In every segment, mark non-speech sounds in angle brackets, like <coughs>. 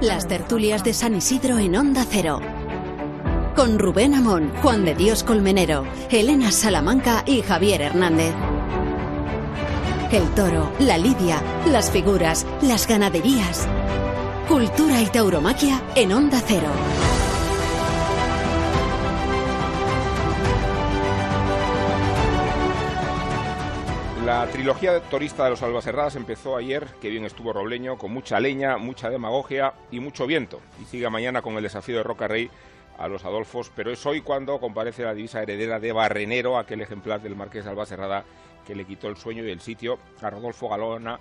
Las tertulias de San Isidro en Onda Cero. Con Rubén Amón, Juan de Dios Colmenero, Elena Salamanca y Javier Hernández. El toro, la lidia, las figuras, las ganaderías. Cultura y tauromaquia en Onda Cero. Trilogía torista de los Albacerradas empezó ayer, que bien estuvo Robleño, con mucha leña, mucha demagogia y mucho viento. Y sigue mañana con el desafío de Roca Rey a los Adolfos, pero es hoy cuando comparece la divisa heredera de Barrenero, aquel ejemplar del Marqués de Albacerrada que le quitó el sueño y el sitio a Rodolfo Galona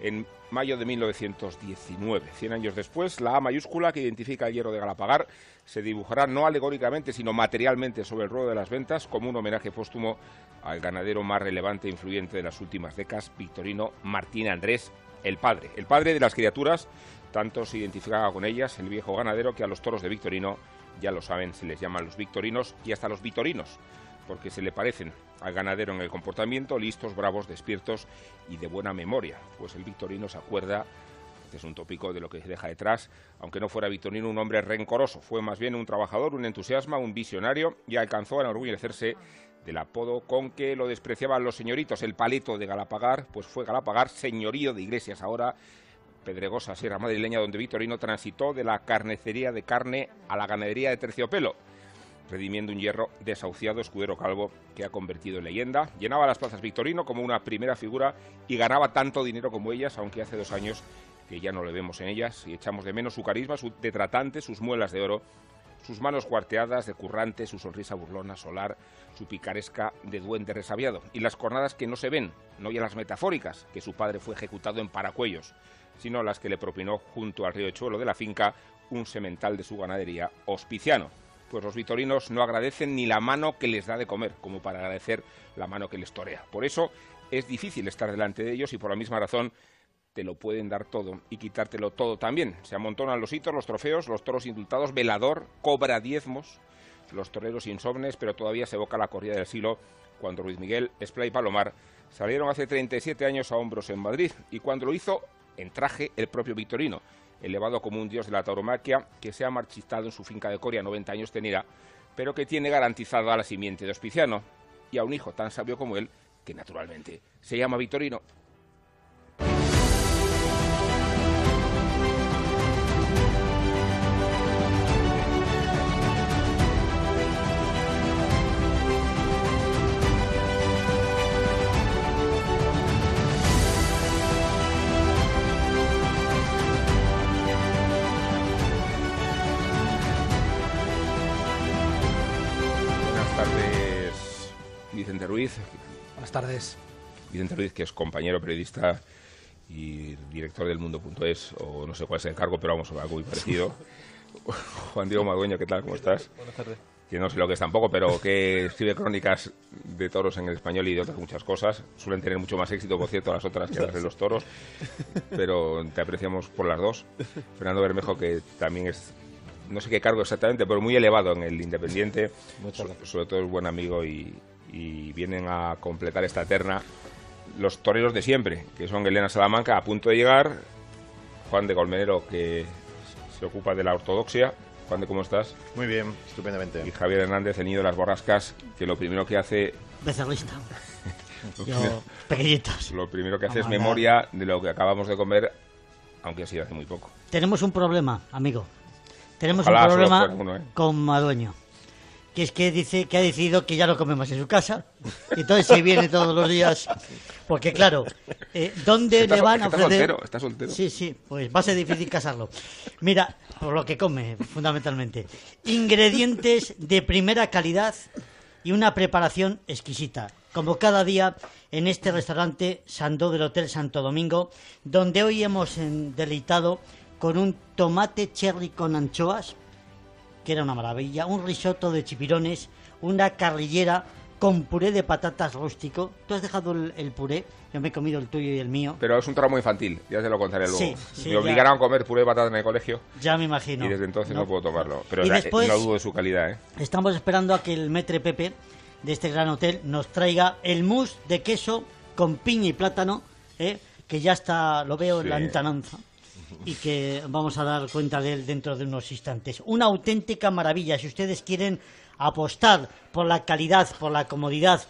en mayo de 1919. Cien años después, la A mayúscula que identifica el hierro de Galapagar se dibujará no alegóricamente, sino materialmente sobre el ruedo de las ventas como un homenaje póstumo al ganadero más relevante e influyente de las últimas décadas, Victorino Martín Andrés, el padre. El padre de las criaturas, tanto se identificaba con ellas, el viejo ganadero, que a los toros de Victorino, ya lo saben, se les llaman los victorinos y hasta los vitorinos, porque se le parecen al ganadero en el comportamiento, listos, bravos, despiertos y de buena memoria, pues el victorino se acuerda este es un tópico de lo que se deja detrás, aunque no fuera Victorino un hombre rencoroso, fue más bien un trabajador, un entusiasma, un visionario y alcanzó a enorgullecerse del apodo con que lo despreciaban los señoritos, el paleto de Galapagar, pues fue Galapagar, señorío de Iglesias ahora, Pedregosa, Sierra Madrileña, donde Victorino transitó de la carnecería de carne a la ganadería de terciopelo redimiendo un hierro desahuciado escudero calvo que ha convertido en leyenda. Llenaba las plazas Victorino como una primera figura y ganaba tanto dinero como ellas, aunque hace dos años que ya no le vemos en ellas y echamos de menos su carisma, su detratante, sus muelas de oro, sus manos cuarteadas de currante, su sonrisa burlona, solar, su picaresca de duende resabiado y las cornadas que no se ven, no ya las metafóricas, que su padre fue ejecutado en Paracuellos, sino las que le propinó junto al río Chuelo de la finca un semental de su ganadería hospiciano pues los vitorinos no agradecen ni la mano que les da de comer, como para agradecer la mano que les torea. Por eso es difícil estar delante de ellos y por la misma razón te lo pueden dar todo y quitártelo todo también. Se amontonan los hitos, los trofeos, los toros indultados, velador, cobra diezmos, los toreros insomnes, pero todavía se evoca la corrida del siglo cuando Ruiz Miguel, Esplay y Palomar salieron hace 37 años a hombros en Madrid y cuando lo hizo en traje el propio Victorino elevado como un dios de la tauromaquia, que se ha marchitado en su finca de Coria, 90 años tenida, pero que tiene garantizada la simiente de Hospiciano y a un hijo tan sabio como él, que naturalmente se llama Victorino. Tardes. Vicente Ruiz, que es compañero periodista y director del Mundo.es, o no sé cuál es el cargo, pero vamos, algo muy parecido. <laughs> Juan Diego Madueño, ¿qué tal? ¿Cómo estás? Buenas tardes. Que no sé lo que es tampoco, pero que escribe crónicas de toros en el español y de otras muchas cosas. Suelen tener mucho más éxito, por cierto, las otras que las de los toros, <laughs> pero te apreciamos por las dos. Fernando Bermejo, que también es no sé qué cargo exactamente, pero muy elevado en el Independiente. sobre todo es buen amigo y, y vienen a completar esta terna los toreros de siempre, que son Elena Salamanca a punto de llegar, Juan de Colmenero que se ocupa de la ortodoxia. Juan de, ¿cómo estás? Muy bien, estupendamente. Y Javier Hernández, el niño de las borrascas, que lo primero que hace... Becerrista. <laughs> Yo, pequeñitos. Lo primero que hace es memoria de lo que acabamos de comer, aunque ha sido hace muy poco. Tenemos un problema, amigo. Tenemos un problema ¿eh? con Madueño que es que dice que ha decidido que ya no comemos en su casa. Y entonces se viene todos los días. Porque claro, eh, ¿dónde le van a ofrecer? Está soltero, está soltero. Sí, sí, pues va a ser difícil casarlo. Mira, por lo que come, fundamentalmente. Ingredientes de primera calidad y una preparación exquisita. Como cada día en este restaurante Sandó del Hotel Santo Domingo, donde hoy hemos deleitado con un tomate cherry con anchoas, que era una maravilla, un risotto de chipirones, una carrillera con puré de patatas rústico. Tú has dejado el, puré, yo me he comido el tuyo y el mío. Pero es un tramo infantil, ya te lo contaré luego. me obligaron a comer puré de patatas en el colegio. Ya me imagino. Y desde entonces no, puedo tomarlo. Pero no dudo de su calidad. ¿eh? Estamos esperando a que el metre Pepe de este gran hotel nos traiga el mousse de queso con piña y plátano, ¿eh? que ya está, lo veo en la lontananza. Y que vamos a dar cuenta de él dentro de unos instantes. Una auténtica maravilla. Si ustedes quieren apostar por la calidad, por la comodidad,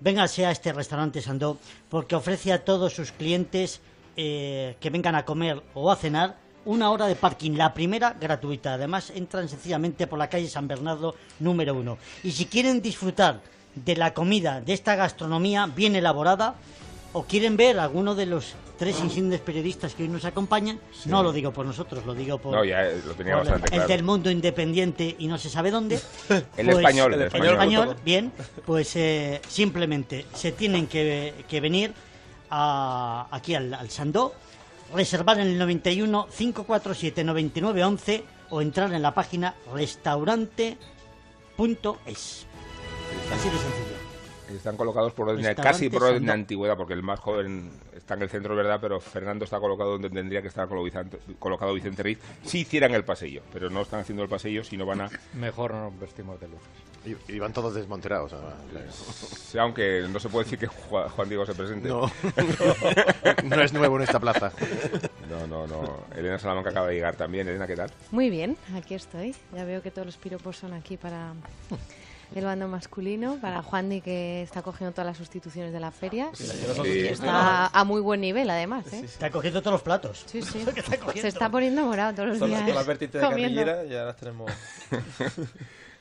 vénganse a este restaurante Sandó, porque ofrece a todos sus clientes eh, que vengan a comer o a cenar una hora de parking, la primera gratuita. Además, entran sencillamente por la calle San Bernardo número uno. Y si quieren disfrutar de la comida, de esta gastronomía bien elaborada, o quieren ver alguno de los tres insignes periodistas que hoy nos acompañan, no lo digo por nosotros, lo digo por, No, ya eh, lo tenía por bastante el claro. del mundo independiente y no se sabe dónde. <laughs> El pues- español, el el español. español, bien, pues eh, simplemente se tienen que, que venir a- aquí al, al Sandó, reservar en el 91 547 99 11 o entrar en la página restaurante.es. Así de sencillo. Están colocados por orden, casi por orden de antigüedad, porque el más joven está en el centro, ¿verdad? Pero Fernando está colocado donde tendría que estar colocado Vicente Riz si hicieran el pasillo. Pero no están haciendo el pasillo, sino van a... Mejor no nos vestimos de luces. Y, y van todos desmonterados. Sí, aunque no se puede decir que Juan, Diego se presente. No, <laughs> no es nuevo en esta plaza. no, no, no. Elena Salamanca acaba de llegar también. Elena, ¿qué tal? Muy bien, aquí estoy. Ya veo que todos los piropos son aquí para el bando masculino, para Juan Di que está cogiendo todas las sustituciones de la feria. Sí. Está a muy buen nivel, además. ¿eh? Está cogiendo todos los platos. Sí, sí. <laughs> Está. Se está poniendo morado todos los Son días. las, las vertientes de comiendo. carrillera ya las tenemos. <laughs>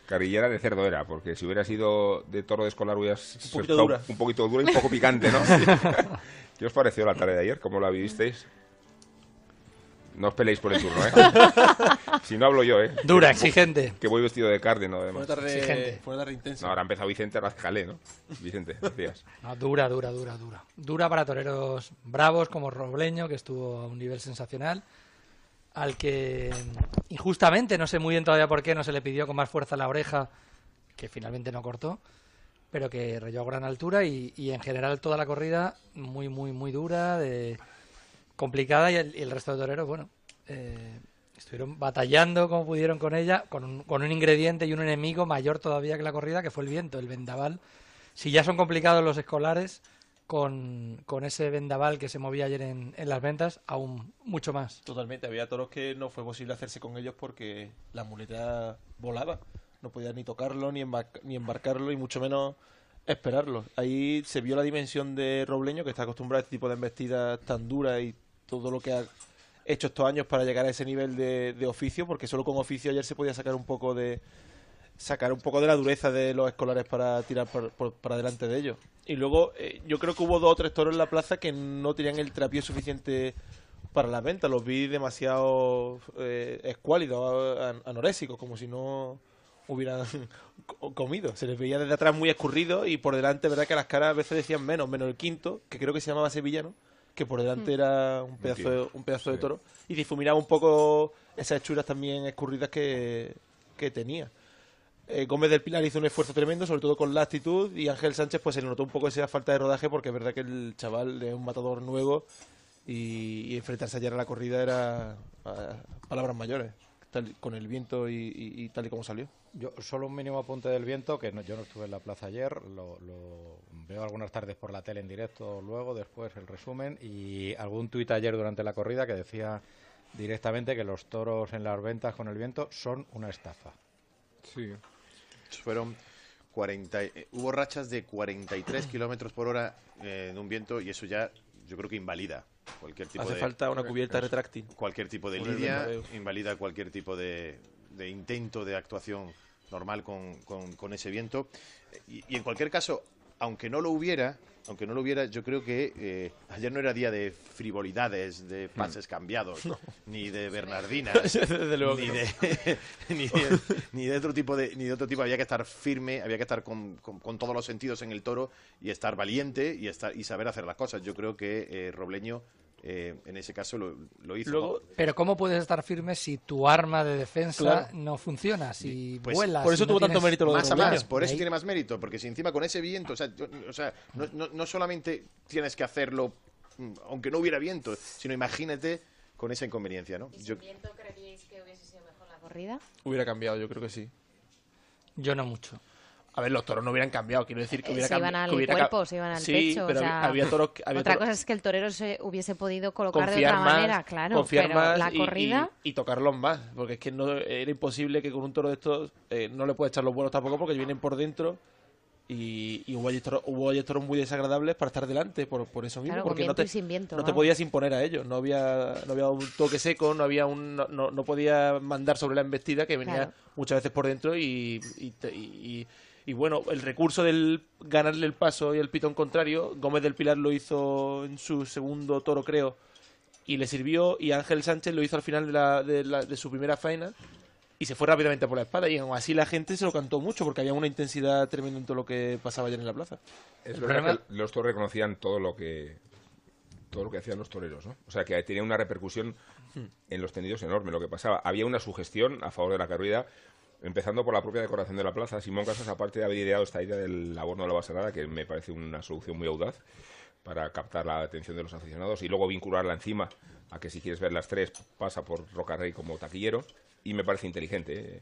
Carrillera de cerdo era, porque si hubiera sido de toro de escolar hubiera un poquito dura. un poquito dura y un poco picante, ¿no? <laughs> ¿Qué os pareció la tarde de ayer? ¿Cómo la vivisteis? No os peleéis por el turno, ¿eh? <laughs> si no hablo yo, ¿eh? Dura, Que- exigente. Que voy vestido de cárdeno, Fue además. una tarde, Exigente. fue una tarde intensa. No, ahora ha empezado Vicente Razcalé, ¿no? Vicente, decías. <laughs> No, dura, dura, dura, dura. Dura para toreros bravos como Robleño, que estuvo a un nivel sensacional, al que injustamente, no sé muy bien todavía por qué, no se le pidió con más fuerza la oreja, que finalmente no cortó, pero que rayó a gran altura y, y en general toda la corrida muy, muy, muy dura, de complicada y el, y el resto de toreros, bueno, eh, estuvieron batallando como pudieron con ella, con un, con un ingrediente y un enemigo mayor todavía que la corrida, que fue el viento, el vendaval. Si ya son complicados los escolares, con, con ese vendaval que se movía ayer en, en las ventas, aún mucho más. Totalmente, había toros que no fue posible hacerse con ellos porque la muleta volaba. No podía ni tocarlo, ni, ni embarcarlo, y mucho menos esperarlo. Ahí se vio la dimensión de Robleño, que está acostumbrado a este tipo de embestidas tan duras y todo lo que ha hecho estos años para llegar a ese nivel de, oficio, porque solo con oficio ayer se podía sacar un poco de sacar un poco de la dureza de los escolares para tirar por- por- para delante de ellos. Y luego eh, yo creo que hubo dos o tres toros en la plaza que no tenían el trapié suficiente para las ventas. Los vi demasiado eh, escuálidos, an- anorésicos, como si no hubieran <laughs> co- comido. Se les veía desde atrás muy escurridos y por delante, verdad que las caras a veces decían menos, menos el quinto, que creo que se llamaba Sevillano, que por delante era un pedazo, de, un pedazo de toro y difuminaba un poco esas hechuras también escurridas que, que tenía. Eh, Gómez del Pilar hizo un esfuerzo tremendo, sobre todo con la actitud, y Ángel Sánchez pues se le notó un poco esa falta de rodaje porque es verdad que el chaval es un matador nuevo y, y enfrentarse ayer a la corrida era palabras mayores, tal- con el viento y, y- y tal y como salió. Yo solo un mínimo apunte del viento, que no- yo no estuve en la plaza ayer, lo, lo veo algunas tardes por la tele en directo, luego, después el resumen, y algún tuit ayer durante la corrida que decía directamente que los toros en las ventas con el viento son una estafa. Sí. Fueron 40, y- eh, hubo rachas de 43 kilómetros por hora eh, en un viento y eso ya yo creo que invalida cualquier tipo Hace de falta una cubierta retráctil. cualquier tipo de lidia, Bernabéu. invalida cualquier tipo de, de intento de actuación normal con, con- con ese viento. Y, y en cualquier caso, aunque no lo hubiera, aunque no lo hubiera, yo creo que eh, ayer no era día de frivolidades, de pases cambiados, <laughs> ni de Bernardinas, <laughs> luego ni no. de, <laughs> ni, de, ni de otro tipo de ni de otro tipo. Había que estar firme había que estar con, con- con todos los sentidos en el toro y estar valiente y estar y saber hacer las cosas. Yo creo que eh, Robleño eh, en ese caso lo, lo hizo Luego, Pero ¿cómo puedes estar firme si tu arma de defensa Claro. no funciona? Si Pues, vuelas. por eso si no tuvo tanto mérito lo de más a más, por eso Ahí- tiene más mérito, porque si encima con ese viento, o sea, yo- o sea no, no- no solamente tienes que hacerlo mm, aunque no hubiera viento, sino imagínate con esa inconveniencia, ¿no? Yo, viento creíais que hubiese sido mejor la corrida? Hubiera cambiado, yo creo que sí. Yo no mucho. A ver, los toros no hubieran cambiado, quiero decir que Eh, hubiera se iban al hubiera cuerpo, se iban al sí, pecho. pero o había- sea, había toros que- había otra toros- cosa es que el torero se hubiese podido colocar de otra más, manera, claro. confiar pero más la y- corrida. y, y tocarlos más, porque es que no era imposible que con un toro de estos eh, no le puedes echar los buenos tampoco porque vienen por dentro y, y hubo toros, hubo toros muy desagradables para estar delante por, por eso mismo, Claro, porque no te, y sin viento, no te podías imponer a ellos, no había no había un toque seco, no había un no, no, no podía mandar sobre la embestida que venía Claro. muchas veces por dentro y, y, y- y- bueno, el recurso del ganarle el paso y el pitón contrario, Gómez del Pilar lo hizo en su segundo toro, creo, y le sirvió, y Ángel Sánchez lo hizo al final de, la, de, la- de su primera faena, y se fue rápidamente por la espada, y aún así la gente se lo cantó mucho, porque había una intensidad tremenda en todo lo que pasaba ayer en la plaza. Es El verdad problema- que los toros reconocían todo lo que todo lo que hacían los toreros, ¿no? O sea, que tenía una repercusión en los tendidos enorme lo que pasaba. Había una sugestión a favor de la carrera, empezando por la propia decoración de la plaza. Simón Casas, aparte de haber ideado esta idea del abono de la baserada, que me parece una solución muy audaz para captar la atención de los aficionados y luego vincularla encima a que si quieres ver las tres pasa por Rocarrey como taquillero y me parece inteligente. ¿eh?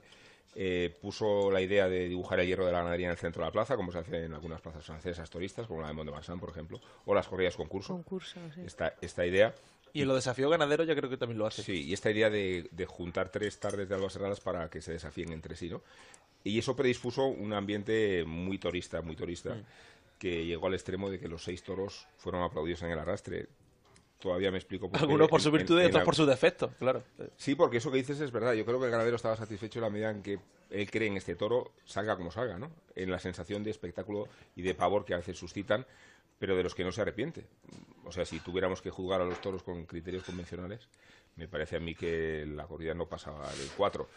Eh, puso la idea de dibujar el hierro de la ganadería en el centro de la plaza, como se hace en algunas plazas francesas turistas, como la de Mont de Marsan, por ejemplo, o las corridas concurso. Concurso, sí. Esta, esta idea Y en los desafíos ganaderos ya creo que también lo hace. Sí, y esta idea de, de juntar tres tardes de albas cerradas para que se desafíen entre sí, ¿no? Y eso predispuso un ambiente muy torista, muy torista, Mm. que llegó al extremo de que los seis toros fueron aplaudidos en el arrastre. Todavía me explico por qué. Algunos por su en- virtud y otros por su defecto, claro. Sí, porque eso que dices es verdad. Yo creo que el ganadero estaba satisfecho en la medida en que él cree en este toro, salga como salga, ¿no? En la sensación de espectáculo y de pavor que a veces suscitan, pero de los que no se arrepiente. O sea, si tuviéramos que juzgar a los toros con criterios convencionales, me parece a mí que la corrida no pasaba del 4.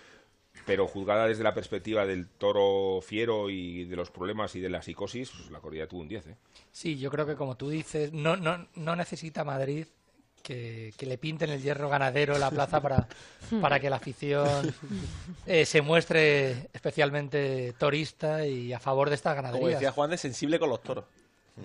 Pero juzgada desde la perspectiva del toro fiero y de los problemas y de la psicosis, pues la corrida tuvo un 10, ¿eh? Sí, yo creo que como tú dices, no, no, no necesita Madrid que, que le pinten el hierro ganadero en la plaza para, para que la afición eh, se muestre especialmente torista y a favor de estas Como ganaderías. decía Juan, de sensible con los toros.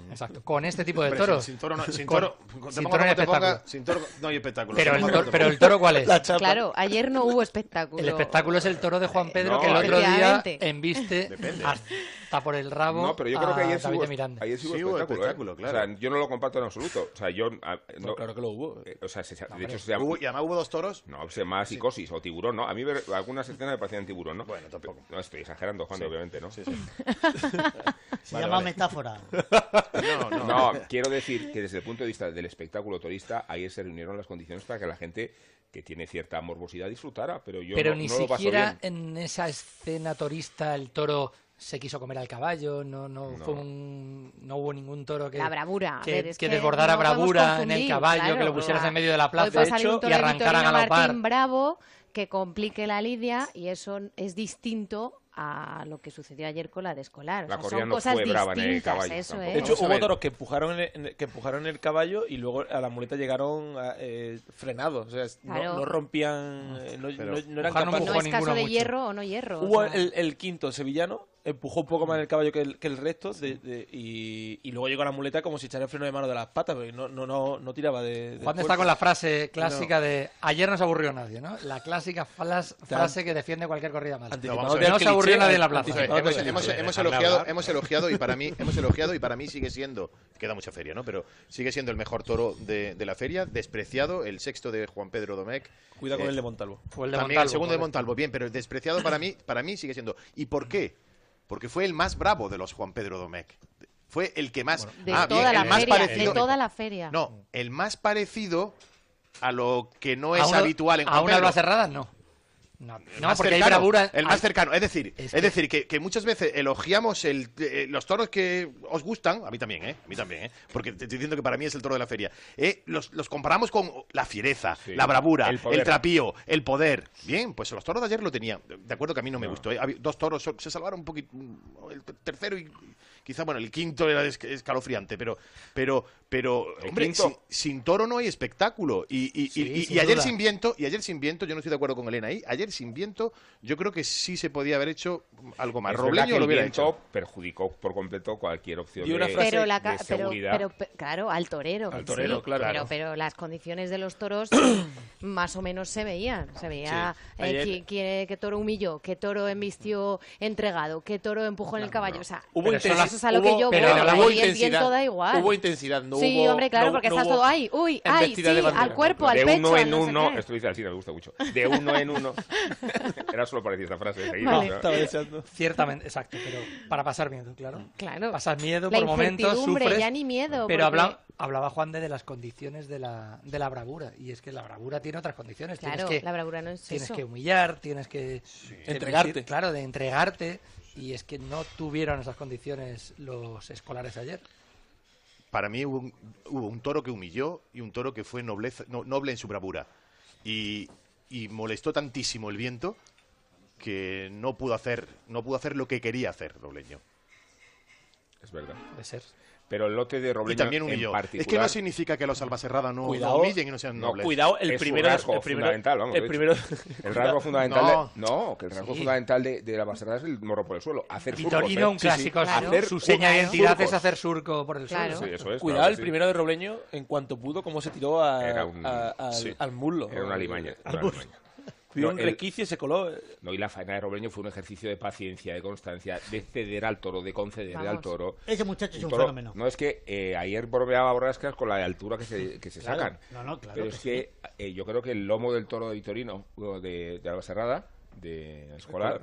Exacto, con este tipo de Hombre, toros. Sin, sin toro no, sin Con- toro, sin no te ponga, espectáculo. sin toro no hay espectáculo. Pero el, toro, te pero el toro, ¿cuál es? La chapa. Claro, ayer no hubo espectáculo. El espectáculo es el toro de Juan Pedro No, que el otro día embiste Depende. hasta por el rabo No, pero yo creo que ayer hubo, ayer sí hubo Sí hubo espectáculo, espectáculo, ¿eh? claro. O sea, yo no lo comparto en absoluto. O sea, yo... ah, No, no- claro que lo hubo. eh, o sea, se- de hecho se llama... Hubo- y además hubo dos toros. No, se llama psicosis o tiburón, ¿no? A mí ver- algunas escenas me parecían tiburón, ¿no? Bueno, tampoco. No, estoy exagerando, Juan, obviamente, ¿no? Sí, sí. <laughs> Se Vale, llama vale. metáfora. <laughs> No, no. No, quiero decir que desde el punto de vista del espectáculo turista, ayer se reunieron las condiciones para que la gente que tiene cierta morbosidad disfrutara, pero yo Pero no, ni no lo paso siquiera en esa escena torista el toro se quiso comer al caballo, no, no, No. Fue un- no hubo ningún toro que, La bravura. que, ver, es que que desbordara bravura en el caballo, claro, que lo pusieras en medio de la plaza de hecho, y arrancaran a galopar. Martín Bravo que complique la lidia y eso es distinto a lo que sucedió ayer con la de escolar. O La sea, corrida son no cosas fue brava en el distintas, caballo, eso es. De hecho, hubo toros que empujaron el, que empujaron el caballo y luego a la muleta llegaron eh, frenados. O sea, no- Claro. no, rompían, eh, no, Pero- no- no eran no capaces. no es caso de mucho. hierro o no hierro. o Hubo sea, el, el quinto sevillano, empujó un poco más el caballo que el, que el resto de- de- y, y luego llegó a la muleta como si echara el freno de mano de las patas, porque no, no, no, no tiraba de... de Juan está con la frase clásica de ayer no se aburrió nadie, ¿no? La clásica flas- frase que defiende cualquier corrida mala. No se aburrió nadie en la plaza. hemos, elogiado, hablar. hemos elogiado y para mí hemos elogiado y para mí sigue siendo queda mucha feria, ¿no? Pero sigue siendo el mejor toro de, de la feria, despreciado el sexto de Juan Pedro Domecq. Cuida con Eh, el de Montalvo. Fue el de También Montalvo, el segundo de. Montalvo, bien, pero despreciado para mí, para mí sigue siendo. ¿Y por qué? Porque fue el más bravo de los Juan Pedro Domecq. Fue el que más. de Ah, toda bien, la el más feria, parecido. de toda la feria. No, el más parecido a lo que no A es habitual en A Juan una Pedro. cerrada, no. No, El no más porque cercano, hay bravura. El más cercano. Es decir, Es es, que- decir que, que muchas veces elogiamos el, eh, los toros que os gustan, a mí también, ¿eh? A mí también, ¿eh? Porque te estoy diciendo que para mí es el toro de la feria. Eh, los, los comparamos con la fiereza, Sí. la bravura, El trapío, el poder. Bien, pues los toros de ayer lo tenían. De acuerdo que a mí no me gustó. ¿eh? Dos toros se salvaron un poquito. El ter- tercero y quizá, bueno, el quinto era es- escalofriante, pero, pero, pero, El hombre, sin, sin toro no hay espectáculo. Y, y- y- Sí, y- ayer duda. sin viento, y ayer sin viento, yo no estoy de acuerdo con Elena ahí, ayer sin viento, yo creo que sí se podía haber hecho algo más. Es Robleño que lo el hubiera viento hecho. perjudicó por completo cualquier opción Y una de, frase pero la de pero, pero, pe- claro al torero Al torero, sí, claro. pero pero las condiciones de los toros <coughs> más o menos se veían se veía Sí. eh, Ayer- qué toro humilló qué toro embistió entregado qué toro empujó en el caballo o sea Hubo intensidad. Eso es a lo que yo pero voy hubo ahí el viento da igual Hubo intensidad, no sí hubo- hombre claro no- porque no estás todo ahí uy ay sí de al cuerpo al de pecho uno al en no uno, esto dice Alcina, me gusta mucho. De uno en uno. <laughs> Era solo para decir esta frase. Vale. ¿no? Estaba deseando. Ciertamente, exacto, pero para pasar miedo, claro. claro Pasas miedo la por momentos, sufres. ya ni miedo Pero porque- habla- hablaba Juan de, de las condiciones de la, de la bravura. Y es que la bravura tiene otras condiciones. claro tienes que, la bravura no es tienes eso que humillar, tienes que Entregarte. Claro, de entregarte. Y es que no tuvieron esas condiciones los escolares ayer. Para mí hubo un, hubo un toro que humilló y un toro que fue nobleza- no- noble en su bravura. Y, y molestó tantísimo el viento que no pudo hacer, no pudo hacer lo que quería hacer Robleño. Es verdad. De ser. Pero el lote de Robleño Y también en humilló. particular... Es que no significa que los Albacerrada no, no Cuidado. humillen y no sean No, nobles. Cuidado, el Es un primero. rasgo el primero, fundamental, vamos, el de primero. El rasgo fundamental No. de, no, que el rasgo Sí. fundamental de, de la baserada es el morro por el suelo. Hacer surcos, Vitorino, ¿eh? un Sí, sí. clásico. Claro. Hacer Su seña de identidad surcos. es hacer surco por el Claro. suelo. Sí, eso es. Cuidado, claro el sí. primero de Robleño, en cuanto pudo, cómo se tiró a- un- a- al, sí. al muslo. Era una limaña. Al una muslo. Vio No, un el- resquicio y se coló. No, y la faena de Robleño fue un ejercicio de paciencia, de constancia, de ceder al toro, de conceder al toro. Ese muchacho es Un fenómeno. No es que eh, ayer bromeaba Borrascas con la altura que se, que se Claro. sacan. No, no, claro Pero que es que eh, yo creo que el lomo del toro de Vitorino, de, de Alba Serrada, de escolar,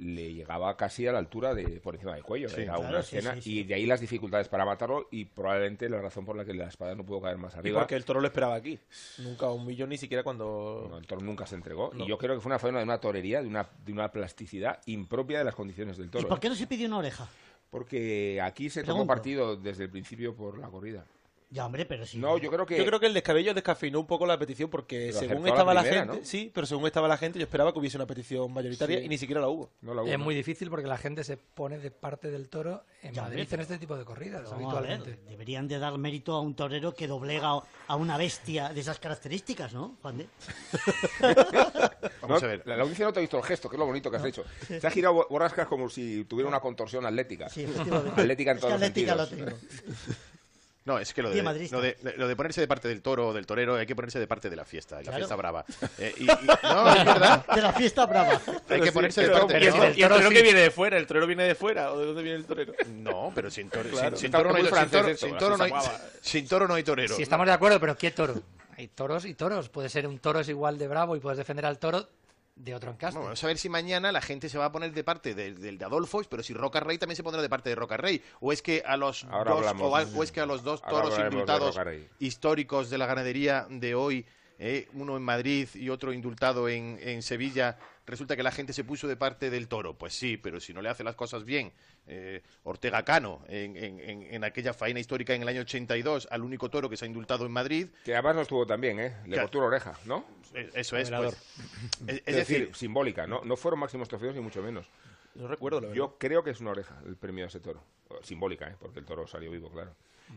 le llegaba casi a la altura de por encima del cuello. Sí, Era claro, una escena. sí, sí. Y de ahí las dificultades para matarlo y probablemente la razón por la que la espada no pudo caer más Y arriba. porque el toro lo esperaba aquí. Nunca un millón ni siquiera cuando. No, el toro nunca se entregó. No. Y yo creo que fue una faena de una torería, de una, de una plasticidad impropia de las condiciones del ¿Y toro. por qué no se pidió una oreja? Porque aquí se tomó Pregunto. partido desde el principio por la corrida. Ya, hombre, pero sí. No, yo creo que. Yo creo que el descabello descafeinó un poco la petición porque Pero según estaba la gente, ¿no? sí, pero según estaba la gente yo esperaba que hubiese una petición mayoritaria Sí. y ni siquiera la hubo. no la hubo, Es ¿no? muy difícil porque la gente se pone de parte del toro en Ya, Madrid en este tipo de corridas, ver, deberían de dar mérito a un torero que doblega a una bestia de esas características, ¿no, Juan de? <laughs> Vamos No, a ver. La, la audiencia no te ha visto el gesto, que es lo bonito que has hecho. <laughs> Se ha girado Bo- Borrascas como si tuviera una contorsión atlética. Sí, efectivamente. Atlética en Es todos que los atlética lo sentidos. tengo. <laughs> No, es que lo de, lo, de, lo de ponerse de parte del toro o del torero hay que ponerse de parte de la fiesta, de la Claro. fiesta brava. <laughs> Eh, y- y- no, es verdad. De la fiesta brava. Hay que ponerse de pero- parte. Y el, ¿no? y el torero que viene de fuera, el torero viene de fuera, ¿o de dónde viene el torero? No, pero sin, toro- Claro. sin, toro no hay, francés sin toro no hay- fiesta sin toro no hay torero. Si estamos de acuerdo, pero ¿qué toro? Hay toros y toros. Puede ser un toro es igual de bravo y puedes defender al toro de otro encaste. Bueno, vamos a ver si mañana la gente se va a poner de parte del, del de Adolfo, pero si Roca Rey también se pondrá de parte de Roca Rey. O es que a los Ahora dos, hablamos. o, a- o es que a los dos toros de indultados históricos de la ganadería de hoy, eh, uno en Madrid y otro indultado en, en Sevilla, resulta que la gente se puso de parte del toro. Pues sí, pero si no le hace las cosas bien, eh, Ortega Cano, en, en- en- en aquella faena histórica en el año 82, al único toro que se ha indultado en Madrid, Que además no estuvo tan bien, ¿eh? Le cortó una oreja, ¿no? eh, eso es. Pues, es, Es, es decir, simbólica, ¿no? No fueron máximos trofeos ni mucho menos. No recuerdo, la verdad. Yo creo que es una oreja el premio a ese toro. Simbólica, ¿eh? Porque el toro salió vivo, claro.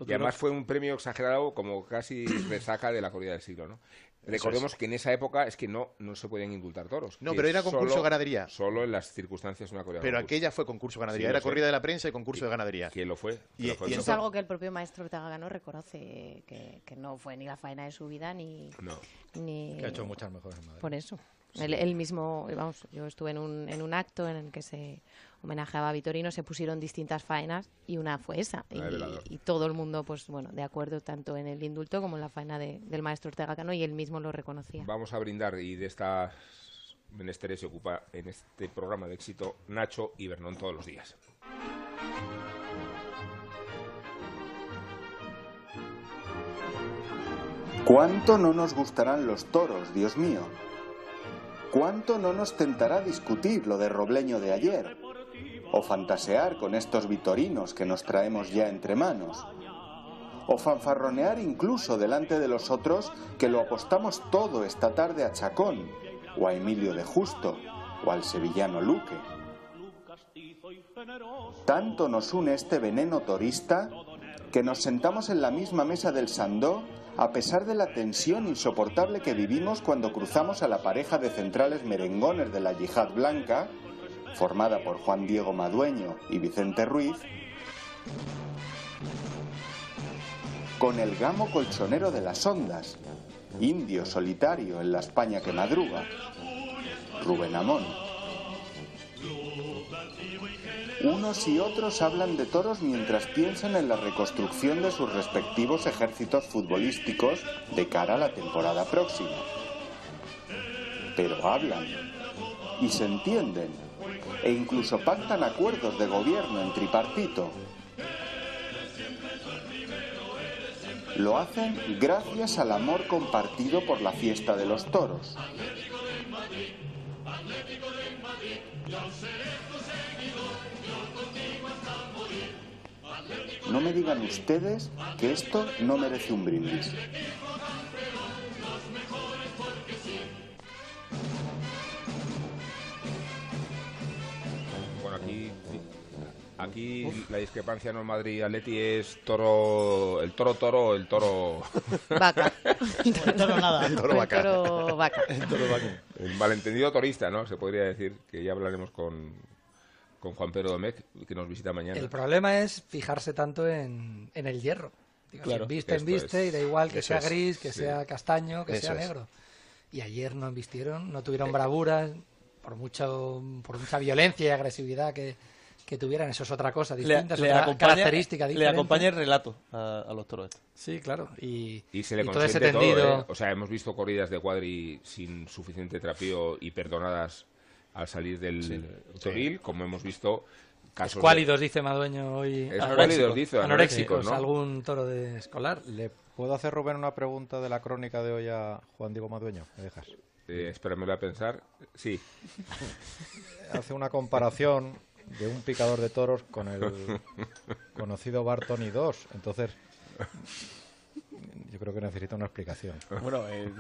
Y además fue un premio exagerado como casi resaca de la corrida del siglo, ¿no? Recordemos que en esa época es que no, no se podían indultar toros. No, pero era concurso solo- ganadería. Solo en las circunstancias de una corrida de pero aquella fue concurso ganadería, Sí, era sé. corrida de la prensa y concurso de ganadería. Que lo fue. Y- lo fue, y lo Eso es algo que el propio maestro Ortega Gano reconoce, que, que no fue ni la faena de su vida ni... No. ni Que ha hecho muchas mejores en Madrid. Por eso. Él, él mismo, vamos, yo estuve en un, en un acto en el que se homenajeaba a Vitorino, se pusieron distintas faenas y una fue esa. Y, todo el mundo, pues bueno, de acuerdo tanto en el indulto como en la faena de- del maestro Ortega Cano y él mismo lo reconocía. Vamos a brindar y de estas menesteres se ocupa en este programa de éxito Nacho y Bernón todos los días. ¿Cuánto no nos gustarán los toros, Dios mío? ¿Cuánto no nos tentará discutir lo de Robleño de ayer? O fantasear con estos vitorinos que nos traemos ya entre manos. O fanfarronear incluso delante de los otros que lo apostamos todo esta tarde a Chacón, o a Emilio de Justo, o al sevillano Luque. Tanto nos une este veneno torista que nos sentamos en la misma mesa del Sandó a pesar de la tensión insoportable que vivimos cuando cruzamos a la pareja de centrales merengones de la Yihad Blanca, formada por Juan Diego Madueño y Vicente Ruiz, con el gamo colchonero de las ondas, indio solitario en la España que madruga, Rubén Amón. Unos y otros hablan de toros mientras piensan en la reconstrucción de sus respectivos ejércitos futbolísticos de cara a la temporada próxima. Pero hablan y se entienden e incluso pactan acuerdos de gobierno en tripartito. Lo hacen gracias al amor compartido por la fiesta de los toros. No me digan ustedes que esto no merece un brindis. Aquí, aquí la discrepancia no en Madrid Atleti es toro, el toro toro o el toro <laughs> Vaca. El toro nada. El toro El vaca. <laughs> toro vaca. el malentendido torista, ¿no? Se podría decir que ya hablaremos con, con Juan Pedro Domecq, que nos visita mañana. El problema es fijarse tanto en, en el hierro. Digo, Claro. si viste viste es- y da igual que sea es, gris, que sí. sea castaño, que Eso sea es. negro. Y ayer no embistieron, no tuvieron bravuras, por mucho por mucha violencia y agresividad que, que tuvieran. Eso es otra cosa Le, distinta, es le otra acompaña, característica le diferente. acompaña el relato a, a los toros estos. Sí, claro. Y, Y se le y todo ese todo. ¿eh? O sea, hemos visto corridas de cuadri sin suficiente trapío y perdonadas al salir del toril, como hemos visto casos de- Escuálidos, dice Madueño hoy. Escuálidos, dice, anoréxicos, ¿no? Algún toro de escolar. ¿Le puedo hacer, Rubén, una pregunta de la crónica de hoy a Juan Diego Madueño? ¿Me dejas? Eh, espéramelo a pensar. Sí, <laughs> Hace una comparación de un picador de toros con el conocido Bartoni 2. Entonces, yo creo que necesita una explicación. Bueno, el,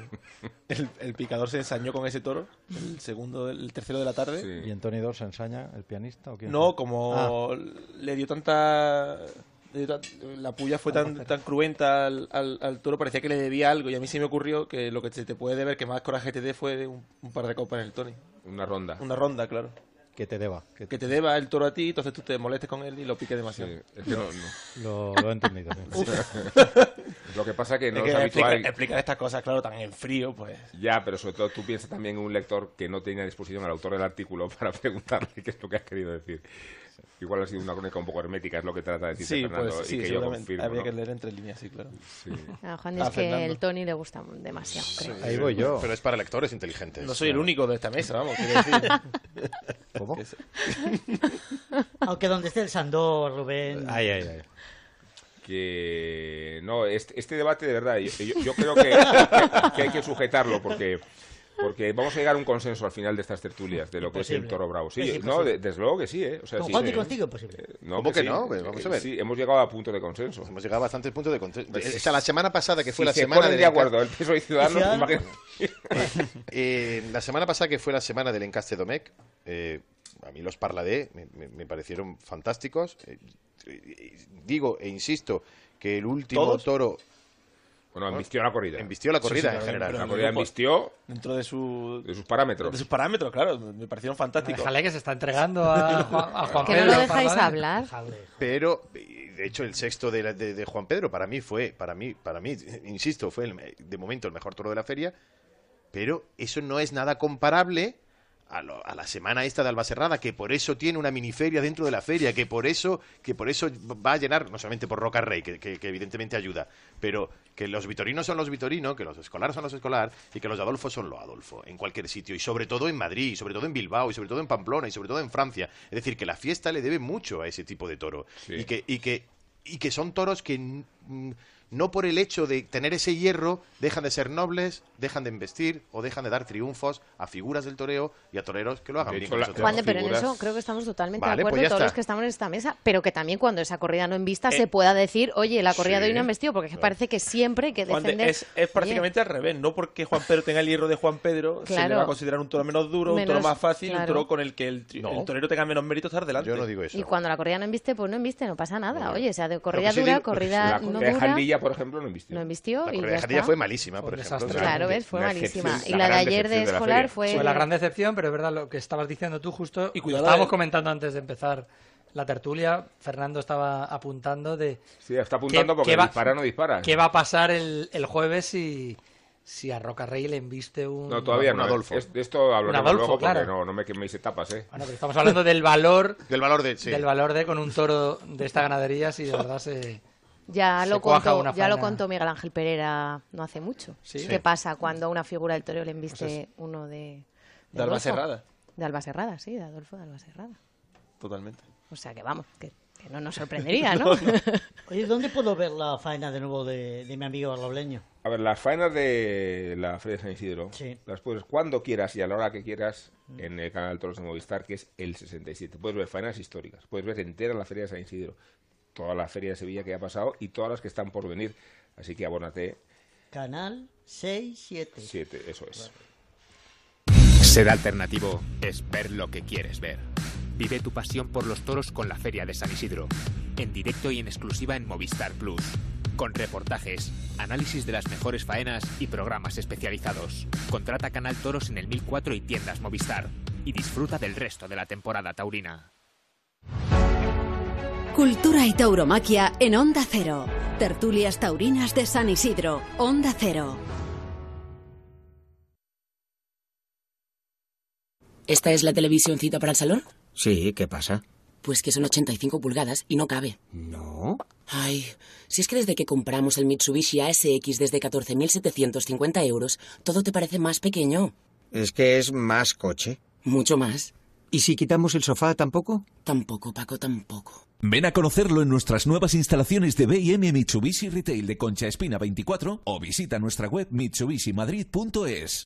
el- el picador se ensañó con ese toro, el segundo, el tercero de la tarde. sí. ¿Y en Tony 2 se ensaña el pianista o quién? No, fue? como le dio tanta... La puya fue tan, tan cruenta al, al- al toro, parecía que le debía algo. Y a mí se me ocurrió que lo que se te puede deber que más coraje te dé fue un, un par de copas en el Tony. una ronda. Una ronda, claro. Que te deba. que Que te deba el toro a ti, entonces tú te molestes con él y lo piques Sí, demasiado. es que no- no. Lo, lo he entendido. sí. <laughs> Lo que pasa que no Es es, que explicar, habitual. explicar estas cosas, claro, tan en frío, pues... Ya, pero sobre todo tú piensas también en un lector que no tenía a disposición al autor del artículo <laughs> para preguntarle qué es lo que has querido decir. Igual ha sido una crónica un poco hermética, es lo que trata de decir Sí, Fernando, pues y sí, que yo confirmo. Habría ¿no? que leer entre líneas, sí, claro. Sí. A Juan Ah, es que Fernando. el Tony le gusta demasiado, creo. Ahí voy yo. Pero es para lectores inteligentes. No soy el único de esta mesa, vamos, quiero <laughs> decir. ¿Cómo? <laughs> Aunque donde esté el Sandor, Rubén. Ay, ay, ay. que no este, este debate de verdad yo, yo- yo creo que, que- que hay que sujetarlo porque porque vamos a llegar a un consenso al final de estas tertulias de lo que es el toro bravo sí no de- desde luego que sí ¿eh? o sea, Con sí, sí. contigo, imposible. Eh, no, ¿Cómo que sí. no? Pues vamos a Eh, ver. sí hemos llegado a punto de consenso Hemos llegado a bastantes puntos de consenso. Pues, o sea, la semana pasada que fue si la se semana ponen de acuerdo el peso y ciudadanos. <laughs> Eh, la semana pasada que fue la semana del encaste Domecq, eh, a mí los Parladé me, me- me parecieron fantásticos. Eh, digo e insisto que el último ¿Todos? toro bueno embistió la corrida embistió la corrida sí, en general. pero- la corrida embistió Dentro de, su, de sus parámetros de sus parámetros, claro, me parecieron fantásticos. Déjale que se está entregando a Juan, a Juan <laughs> Que no Pedro lo dejáis hablar. Pero de hecho el sexto de, la- de- de Juan Pedro para mí fue para mí para mí insisto fue el me- de momento el mejor toro de la feria. Pero eso no es nada comparable a, lo- a la semana esta de Albacerrada, que por eso tiene una miniferia dentro de la feria, que por eso, que por eso va a llenar, no solamente por Roca Rey, que, que- que evidentemente ayuda, pero que los vitorinos son los vitorinos, que los escolares son los escolar y que los Adolfo son los Adolfo, en cualquier sitio, y sobre todo en Madrid, y sobre todo en Bilbao, y sobre todo en Pamplona, y sobre todo en Francia. Es decir, que la fiesta le debe mucho a ese tipo de toro. Sí. Y que, y que y que son toros que no por el hecho de tener ese hierro dejan de ser nobles, dejan de investir o dejan de dar triunfos a figuras del toreo y a toreros que lo hagan bien. Juan pero en eso creo que estamos totalmente Vale, de pues acuerdo todos está. los que estamos en esta mesa, pero que también cuando esa corrida no en vista se pueda decir, oye, la corrida de hoy no han vestido, porque parece que siempre hay que defender. es, es prácticamente al revés. No porque Juan Pedro tenga el hierro de Juan Pedro, se le va a considerar un toro menos duro, un toro más fácil, un toro con el que el, No. el torero tenga menos mérito estar delante. Yo no digo eso. Y cuando la corrida no embiste, pues no embiste, no pasa nada. Oye, sea de corrida dura, digo- corrida la no dura, por ejemplo, no invistió. no embistió La y corrida ya de Jandilla está. fue malísima, por un ejemplo. desastre. Claro, ves, fue malísima. Y la la de ayer de escolar fue... Fue la gran decepción, pero es verdad lo que estabas diciendo tú justo. Y Y cuidado, estábamos eh. comentando antes de empezar la tertulia. Fernando estaba apuntando de Sí, está apuntando ¿Qué- porque qué va- dispara o no dispara. qué va a pasar el, el jueves si, si a Roca Rey le embiste un. No, todavía Un no. Adolfo. Es- de esto hablaremos Adolfo, luego porque claro. no, no me queméis etapas, ¿eh? Bueno, pero estamos hablando del valor <laughs> Del valor de. sí. del valor de con un toro de esta ganadería si de verdad se. Ya Se lo, cuaja contó, una ya lo contó Miguel Ángel Pereira no hace mucho. Sí. ¿Qué pasa cuando a una figura del toreo le embiste Pues es- uno de... De Alba Adolfo? Serrada. De Alba Serrada, sí, de Adolfo de Alba Serrada. Totalmente. O sea que vamos, que, que no nos sorprendería, <laughs> ¿no? <laughs> Oye, ¿dónde puedo ver la faena de nuevo de, de mi amigo Robleño? A ver, las faenas de la Feria de San Isidro Sí. las puedes cuando quieras y a la hora que quieras en el canal Toros de Movistar, que es el 67. Puedes ver faenas históricas, puedes ver entera la Feria de San Isidro, toda la Feria de Sevilla que ha pasado y todas las que están por venir. Así que abónate, Canal 6, 7. 7, eso es. Ser alternativo es ver lo que quieres ver. Vive tu pasión por los toros con la Feria de San Isidro, en directo y en exclusiva en Movistar Plus, con reportajes, análisis de las mejores faenas y programas especializados. Contrata Canal Toros en el 1004 y tiendas Movistar y disfruta del resto de la temporada taurina. Cultura y tauromaquia en Onda Cero. Tertulias taurinas de San Isidro. Onda Cero. ¿Esta es la televisioncita para el salón? Sí, ¿qué pasa? Pues que son 85 pulgadas y no cabe. No. Ay, si es que desde que compramos el Mitsubishi ASX desde 14.750 euros, todo te parece más pequeño. Es que es más coche. Mucho más. ¿Y si quitamos el sofá tampoco? Tampoco, Paco, tampoco. Ven a conocerlo en nuestras nuevas instalaciones de B&M Mitsubishi Retail de Concha Espina 24 o visita nuestra web mitsubishimadrid.es.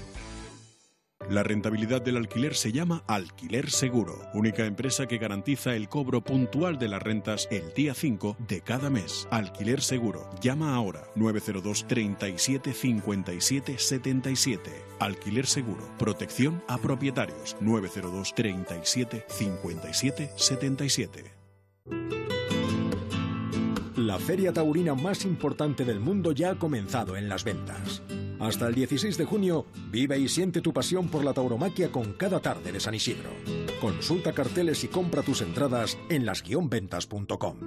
La rentabilidad del alquiler se llama Alquiler Seguro, única empresa que garantiza el cobro puntual de las rentas el día 5 de cada mes. Alquiler Seguro. Llama ahora 902 37 57 77. Alquiler Seguro. Protección a propietarios 902 37 57 77. La feria taurina más importante del mundo ya ha comenzado en las ventas. Hasta el 16 de junio, vive y siente tu pasión por la tauromaquia con cada tarde de San Isidro. Consulta carteles y compra tus entradas en las-ventas.com.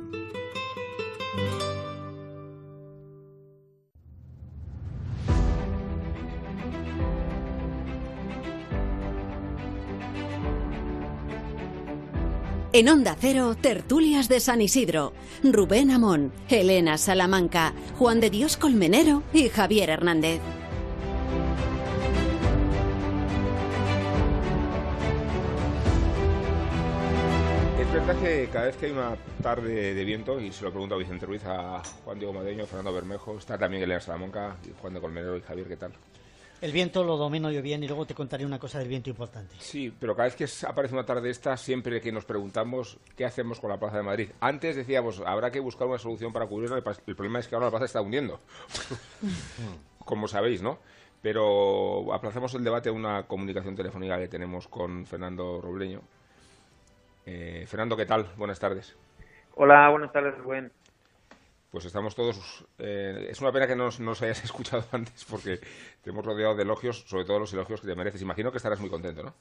En Onda Cero, tertulias de San Isidro. Rubén Amón, Elena Salamanca, Juan de Dios Colmenero y Javier Hernández. Verdad que cada vez que hay una tarde de viento, y se lo pregunto a Vicente Ruiz, a Juan Diego Madeño, Fernando Bermejo, está también Elena Salamanca, y Juan de Colmenero y Javier, ¿qué tal? El viento lo domino yo bien y luego te contaré una cosa del viento importante. Sí, pero cada vez que aparece una tarde esta, siempre que nos preguntamos qué hacemos con la Plaza de Madrid. Antes decíamos, habrá que buscar una solución para cubrirla. El problema es que ahora la plaza está hundiendo. <laughs> Como sabéis, ¿no? Pero aplazamos el debate a una comunicación telefónica que tenemos con Fernando Robleño. Eh, Fernando, ¿qué tal? Buenas tardes. Hola, buenas tardes, Rubén. Pues estamos todos. eh, es una pena que no nos, no nos hayas <laughs> escuchado antes porque te hemos rodeado de elogios, sobre todo los elogios que te mereces. Imagino que estarás muy contento, ¿no?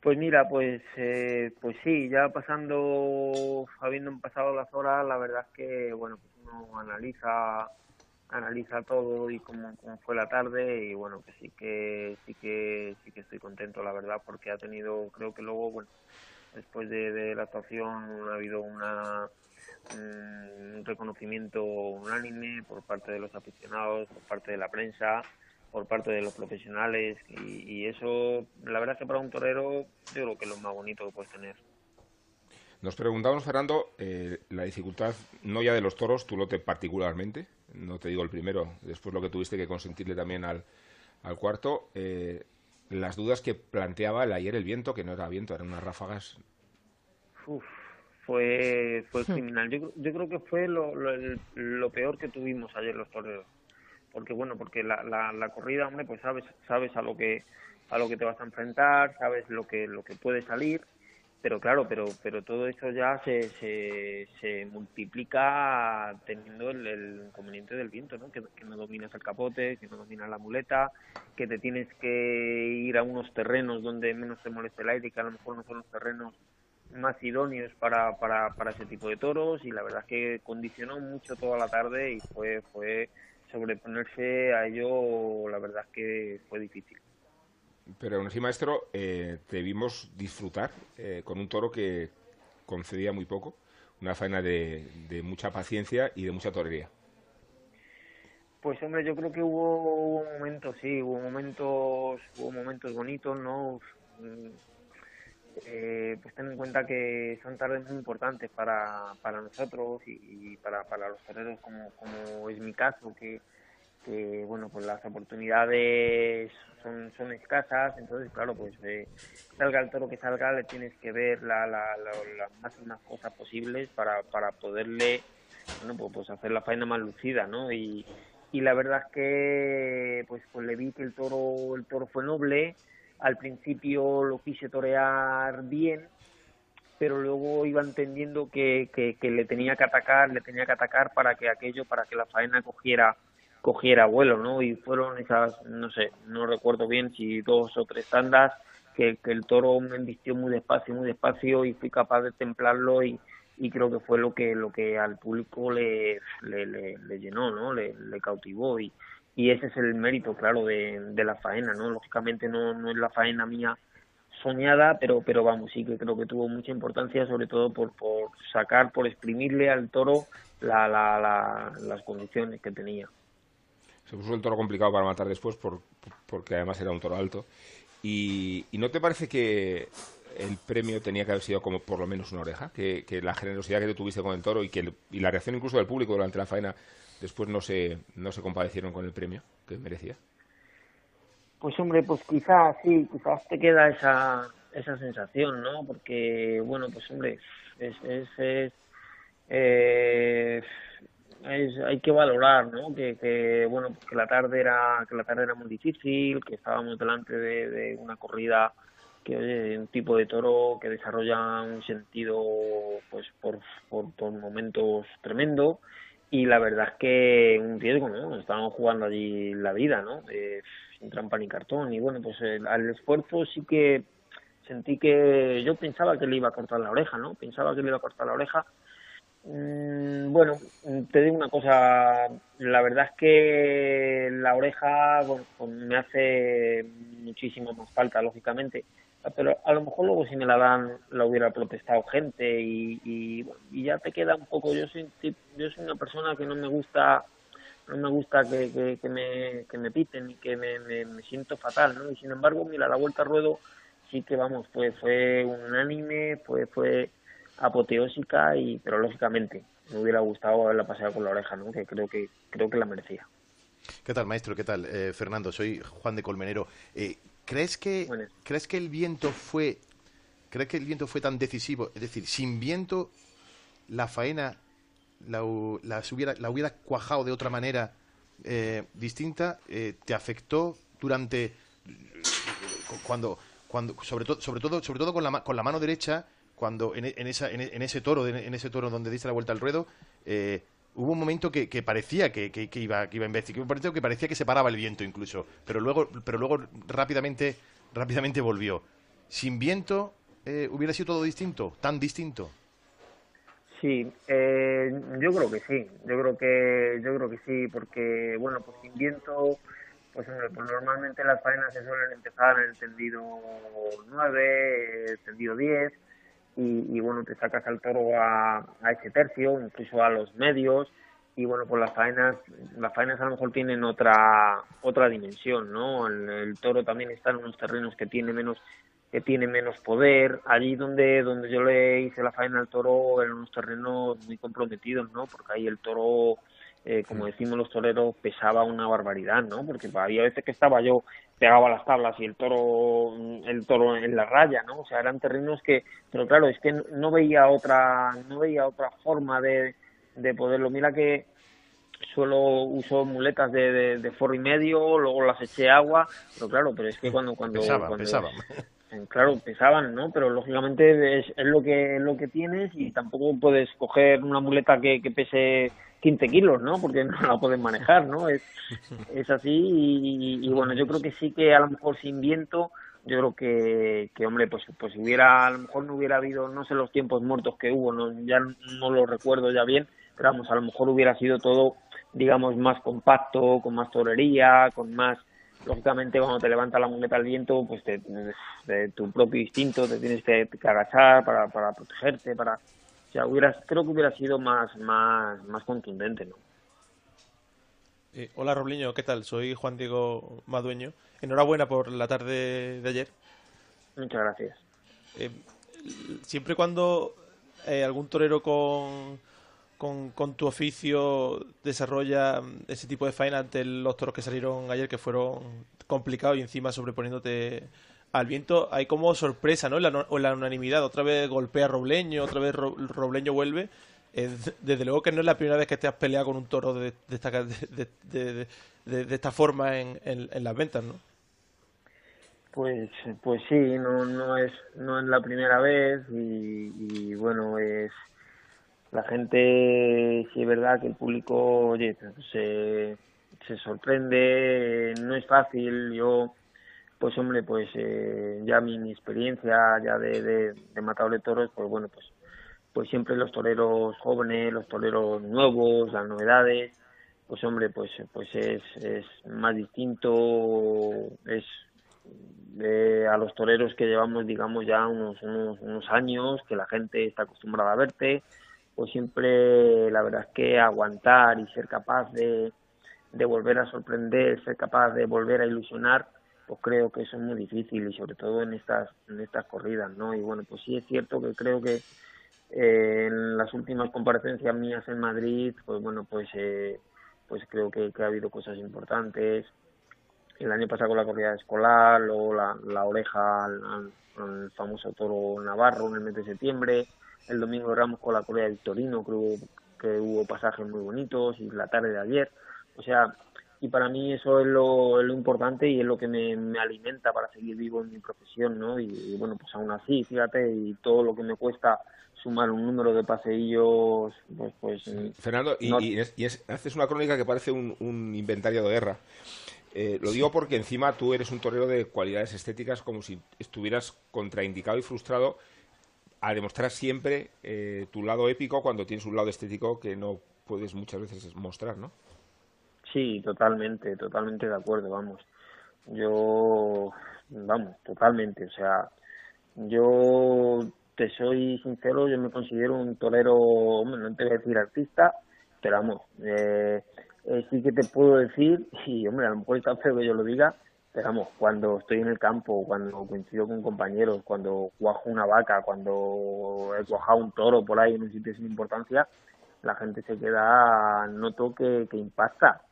Pues mira, pues eh, pues sí, ya pasando, habiendo pasado las horas, la verdad es que, bueno, pues uno analiza analiza todo y cómo, cómo fue la tarde y bueno, que sí que sí que sí que estoy contento, la verdad, porque ha tenido, creo que luego, bueno, después de, la actuación ha habido una un reconocimiento unánime por parte de los aficionados, por parte de la prensa, por parte de los profesionales y, y eso, la verdad es que para un torero yo creo que es lo más bonito que puedes tener. Nos preguntamos, Fernando, eh, la dificultad no ya de los toros, tu lote particularmente, no te digo el primero, después lo que tuviste que consentirle también al, al cuarto, eh, las dudas que planteaba el ayer el viento, que no era viento, eran unas ráfagas. Uf, fue fue criminal. Yo, yo creo que fue lo, lo, el- lo peor que tuvimos ayer los toreros. Porque bueno, porque la, la, la corrida, hombre, pues sabes sabes a lo que a lo que te vas a enfrentar, sabes lo que lo que puede salir, pero claro, pero pero todo eso ya se, se, se multiplica teniendo el, el inconveniente del viento, ¿no? Que, no dominas el capote, que no dominas la muleta, que te tienes que ir a unos terrenos donde menos te moleste el aire, que a lo mejor no son los terrenos más idóneos para, para, para ese tipo de toros y la verdad es que condicionó mucho toda la tarde y fue fue sobreponerse a ello la verdad es que fue difícil Pero aún así, maestro, eh, te vimos disfrutar eh, con un toro que concedía muy poco, una faena de, mucha paciencia y de mucha torería. Pues hombre, yo creo que hubo, hubo momentos, sí, hubo momentos, hubo momentos bonitos, ¿no? Mm, eh, pues ten en cuenta que son tardes muy importantes para, para nosotros y, y para, para los toreros, como, como es mi caso, que, que bueno, pues las oportunidades son, son escasas, entonces claro, pues eh, salga el toro que salga, le tienes que ver la, la, la- las máximas cosas posibles para, para poderle bueno, pues, pues hacer la faena más lucida, ¿no? Y, la verdad es que pues pues le vi que el toro el toro fue noble al principio lo quise torear bien pero luego iba entendiendo que, que le tenía que atacar le tenía que atacar para que aquello para que la faena cogiera cogiera vuelo no y fueron esas no sé no recuerdo bien si dos o tres tandas que, el toro me embistió muy despacio muy despacio y fui capaz de templarlo y y creo que fue lo que lo que al público le, le, le, le llenó no le, cautivó y, y ese es el mérito claro de, de la faena no lógicamente no, no es la faena mía soñada pero pero vamos sí que creo que tuvo mucha importancia sobre todo por, por sacar por exprimirle al toro la, la, la- las condiciones que tenía Se puso el toro complicado para matar después por- porque además era un toro alto. Y, y no te parece que el premio tenía que haber sido como por lo menos una oreja? Que, que la generosidad que tuviste con el toro y, que y la reacción incluso del público durante la faena después no se, no se compadecieron con el premio que merecía. Pues hombre, pues quizás sí, quizás te queda esa, esa sensación, ¿no? Porque, bueno, pues hombre, es, es, es, eh, es- hay que valorar, ¿no? Que, que, bueno, que la tarde era, que la tarde era muy difícil, que estábamos delante de, una corrida que oye, un tipo de toro que desarrolla un sentido, pues por, por, por momentos tremendo y la verdad es que un riesgo, ¿no? Estábamos jugando allí la vida, ¿no? Eh, sin trampa ni cartón. Y bueno, pues el- al esfuerzo sí que sentí que yo pensaba que le iba a cortar la oreja, ¿no? Pensaba que le iba a cortar la oreja. Mm, bueno, te digo una cosa, la verdad es que la oreja pues me hace muchísimo más falta, lógicamente, pero a lo mejor luego si me la dan la hubiera protestado gente y, y, y ya te queda un poco, yo soy, yo soy una persona que no me gusta no me gusta que, me, que me piten y que me, siento fatal, ¿no? Y sin embargo, mira, la vuelta al ruedo sí que, vamos, fue, fue unánime, fue, fue apoteósica, y pero lógicamente me hubiera gustado haberla paseado con la oreja, ¿no? Que creo que, creo que la merecía. ¿Qué tal, maestro? ¿Qué tal? Eh, Fernando, soy Juan de Colmenero. Eh, ¿crees, que, ¿Crees que el viento fue ¿crees que el viento fue tan decisivo? Es decir, sin viento la faena la, la, hubiera, la hubiera cuajado de otra manera eh, distinta, eh, te afectó durante cuando cuando sobre todo sobre todo sobre todo con la con la mano derecha cuando en, en esa en, ese toro en ese toro donde diste la vuelta al ruedo eh, hubo un momento que, parecía que, iba que iba en vez que parecía que parecía que se paraba el viento incluso pero luego pero luego rápidamente rápidamente volvió. Sin viento hubiera sido todo distinto tan distinto Sí, eh, yo creo que sí, yo creo que yo creo que sí, porque bueno, pues sin viento, pues, pues normalmente las faenas se suelen empezar en el tendido 9, el tendido 10 y, bueno, te sacas al toro a, a ese tercio, incluso a los medios y bueno, pues las faenas, las faenas a lo mejor tienen otra otra dimensión, ¿no? el toro también está en unos terrenos que tiene menos que tiene menos poder. Allí donde, donde yo le hice la faena al toro en unos terrenos muy comprometidos, ¿no? Porque ahí el toro, eh, como decimos los toreros, pesaba una barbaridad, ¿no? Porque había veces que estaba yo pegaba las tablas y el toro el toro en la raya no o sea eran terrenos que pero claro es que no veía otra no veía otra forma de, de poderlo. Mira que solo uso muletas de, de, forro y medio luego las eché agua pero claro pero es que cuando <laughs> cuando, cuando claro, pesaban, ¿no? Pero lógicamente es, lo que es lo que tienes y tampoco puedes coger una muleta que, que pese 15 kilos, ¿no? Porque <laughs> no la puedes manejar, ¿no? Es, es así y, bueno, yo creo que sí que a lo mejor sin viento, yo creo que, que hombre, pues, pues hubiera, a lo mejor no hubiera habido, no sé los tiempos muertos que hubo, no, ya no lo recuerdo ya bien, pero vamos, a lo mejor hubiera sido todo, digamos, más compacto, con más torería, con más lógicamente cuando te levanta la muleta al viento, pues de tu propio instinto te tienes que, agachar para, para protegerte, para... Sea, hubieras, creo que hubiera sido más, más, más contundente, ¿no? Eh, hola Robliño, ¿qué tal? Soy Juan Diego Madueño. Enhorabuena por la tarde de ayer. Muchas gracias. Eh, siempre cuando eh, algún torero con con, con, tu oficio desarrolla ese tipo de faena ante los toros que salieron ayer que fueron complicados y encima sobreponiéndote al viento hay como sorpresa ¿no? la, o la unanimidad otra vez golpea Robleño otra vez Robleño vuelve desde luego que no es la primera vez que te has peleado con un toro de, de, esta, de, de esta forma en, en, las ventas ¿no? Pues, pues sí, no, no es, no es la primera vez y, y bueno es la gente, sí es verdad que el público, oye, se, se sorprende, no es fácil, yo, pues hombre, pues eh, ya mi, experiencia ya de, de, de matador de toros, pues bueno, pues pues siempre los toreros jóvenes, los toreros nuevos, las novedades, pues hombre, pues pues es, es más distinto, es eh, a los toreros que llevamos, digamos, ya unos, unos, unos años, que la gente está acostumbrada a verte, pues siempre la verdad es que aguantar y ser capaz de, de volver a sorprender, ser capaz de volver a ilusionar, pues creo que eso es muy difícil y sobre todo en estas en estas corridas, ¿no? Y bueno, pues sí es cierto que creo que eh, en las últimas comparecencias mías en Madrid, pues bueno, pues eh, pues creo que, ha habido cosas importantes. El año pasado con la corrida escolar, luego la, la oreja al, al famoso toro Navarro en el mes de septiembre, el domingo Ramos con la Corea del Torino, creo que hubo pasajes muy bonitos y la tarde de ayer. O sea, y para mí eso es lo, lo importante y es lo que me, me, alimenta para seguir vivo en mi profesión, ¿no? Y, bueno, pues aún así, fíjate, y todo lo que me cuesta sumar un número de paseillos, pues... pues Fernando, y, y, haces una crónica que parece un, un inventario de guerra. Eh, lo digo porque encima tú eres un torero de cualidades estéticas como si estuvieras contraindicado y frustrado a demostrar siempre eh, tu lado épico cuando tienes un lado estético que no puedes muchas veces mostrar, ¿no? Sí, totalmente, totalmente de acuerdo, vamos. Yo, vamos, totalmente, o sea, yo te soy sincero, yo me considero un torero, no te voy a decir artista, pero vamos, eh, eh, sí que te puedo decir, <laughs> y hombre, a lo mejor está feo que yo lo diga, pero cuando estoy en el campo, cuando coincido con compañeros, cuando cuajo una vaca, cuando he cuajado un toro por ahí en un sitio sin importancia, la gente se queda, noto que, que impacta.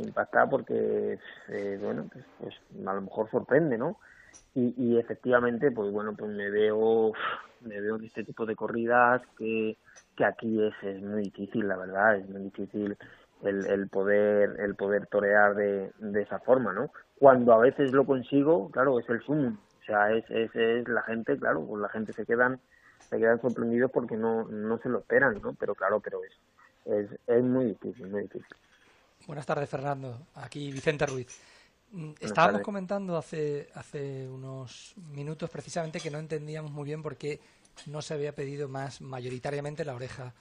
Impacta porque, eh, bueno, pues, pues a lo mejor sorprende, ¿no? Y, efectivamente, pues bueno, pues me veo, me veo en este tipo de corridas que, que aquí es, es muy difícil, la verdad, es muy difícil el, el poder el poder torear de, de esa forma, ¿no? Cuando a veces lo consigo, claro, es el sumo, o sea, es, es, es la gente, claro, pues la gente se quedan se quedan sorprendidos porque no, no se lo esperan, ¿no? Pero claro, pero es, es, es muy difícil, muy difícil. Buenas tardes, Fernando. Aquí Vicente Ruiz. Mm, Estábamos tardes. comentando hace, hace unos minutos precisamente que no entendíamos muy bien por qué no se había pedido más mayoritariamente la oreja.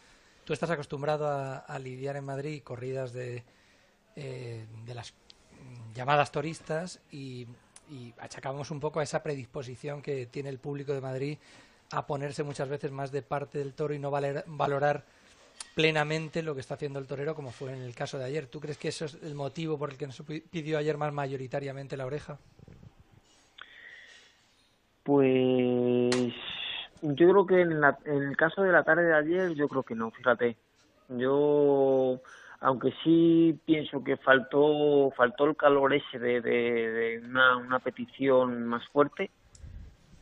Tú estás acostumbrado a, a lidiar en Madrid corridas de, eh, de las llamadas turistas y, y achacamos un poco a esa predisposición que tiene el público de Madrid a ponerse muchas veces más de parte del toro y no valer- valorar plenamente lo que está haciendo el torero, como fue en el caso de ayer. ¿Tú crees que eso es el motivo por el que no se pi- pidió ayer más mayoritariamente la oreja? Pues yo creo que en, la- en el caso de la tarde de ayer, yo creo que no, fíjate. Yo, aunque sí pienso que faltó faltó el calor ese de, de, de una, una petición más fuerte,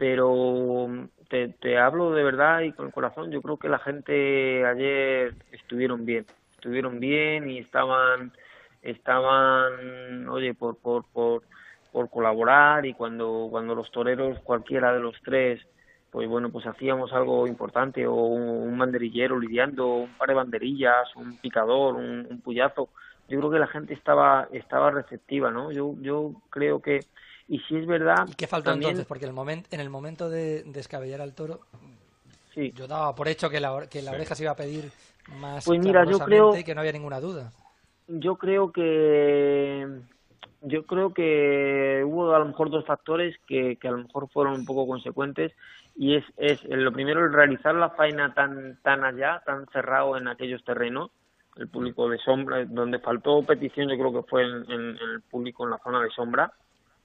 pero te, te hablo de verdad y con el corazón, yo creo que la gente ayer estuvieron bien, estuvieron bien y estaban, estaban, oye, por, por, por, por colaborar y cuando, cuando los toreros, cualquiera de los tres, pues bueno, pues hacíamos algo importante o un, un banderillero lidiando, un par de banderillas, un picador, un, un puyazo, yo creo que la gente estaba, estaba receptiva, ¿no? Yo, yo creo que, y si es verdad... ¿Y qué faltó también- entonces? Porque el moment, en el momento de descabellar al toro, Sí. yo daba por hecho que la, que la oreja se iba a pedir más Pues mira, yo creo- y que no había ninguna duda. yo creo que yo creo que hubo a lo mejor dos factores que, que a lo mejor fueron un poco consecuentes y es, es lo primero el realizar la faena tan tan allá tan cerrado en aquellos terrenos el público de sombra donde faltó petición yo creo que fue en, en- en el público en la zona de sombra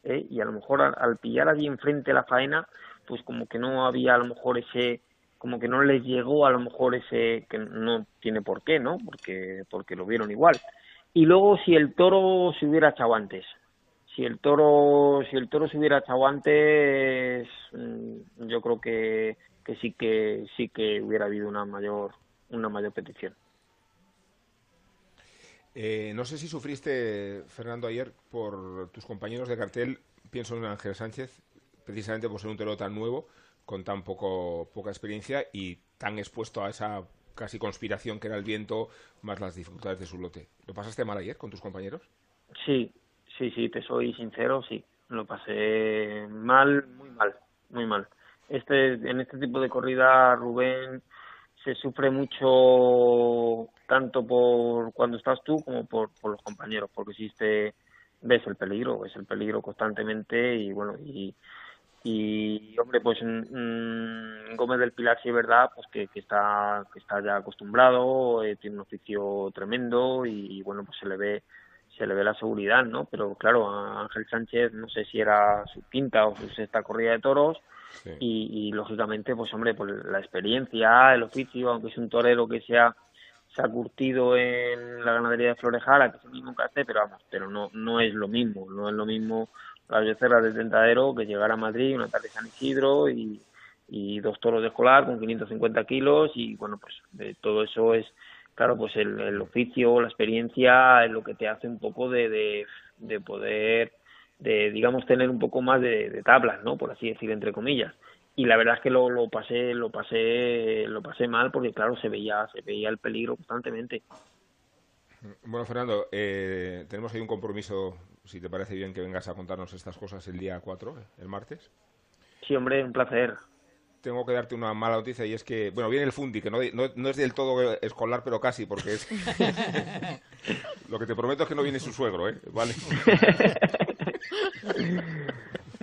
¿eh? y a lo mejor al, al pillar allí enfrente la faena pues como que no había a lo mejor ese como que no les llegó a lo mejor ese que no tiene por qué no porque porque lo vieron igual. Y luego si el toro se hubiera echado antes si el toro si el toro se hubiera echado antes mm, yo creo que que sí que sí que hubiera habido una mayor una mayor petición Eh, no sé si sufriste, Fernando, ayer por tus compañeros de cartel. Pienso en Ángel Sánchez, precisamente por ser un torero tan nuevo, con tan poco, poca experiencia y tan expuesto a esa casi conspiración que era el viento, más las dificultades de su lote. ¿Lo pasaste mal ayer con tus compañeros? Sí, sí, sí, te soy sincero, sí. Lo pasé mal, muy mal, muy mal. Este, en este tipo de corrida, Rubén, se sufre mucho tanto por cuando estás tú como por, por los compañeros, porque si te ves el peligro, ves el peligro constantemente y bueno, y, y hombre, pues mm, Gómez del Pilar sí es verdad, pues que, que está que está ya acostumbrado, eh, tiene un oficio tremendo y, bueno, pues se le ve se le ve la seguridad, ¿no? Pero claro, a Ángel Sánchez no sé si era su quinta o su sexta corrida de toros y, y, lógicamente, pues hombre, pues la experiencia, el oficio, aunque es un torero que se ha, se ha curtido en la ganadería de Florejara, que es el mismo hace, pero vamos, pero no, no es lo mismo, no es lo mismo las becerras de Tentadero que llegar a Madrid una tarde San Isidro y, dos toros de escolar con 550 kilos y bueno, pues de todo eso es, claro, pues el, el oficio, la experiencia es lo que te hace un poco de, de, de poder de digamos tener un poco más de, de, tablas no por así decir entre comillas. Y la verdad es que lo, lo pasé lo pasé lo pasé mal porque claro se veía se veía el peligro constantemente. Bueno Fernando eh, tenemos ahí un compromiso si te parece bien que vengas a contarnos estas cosas el día 4 el martes. Sí hombre un placer. Tengo que darte una mala noticia y es que, bueno, viene el Fundi, que no, no, no es del todo escolar, pero casi, porque es... <laughs> <laughs> Lo que te prometo es que no viene su suegro, ¿eh? Vale. <laughs>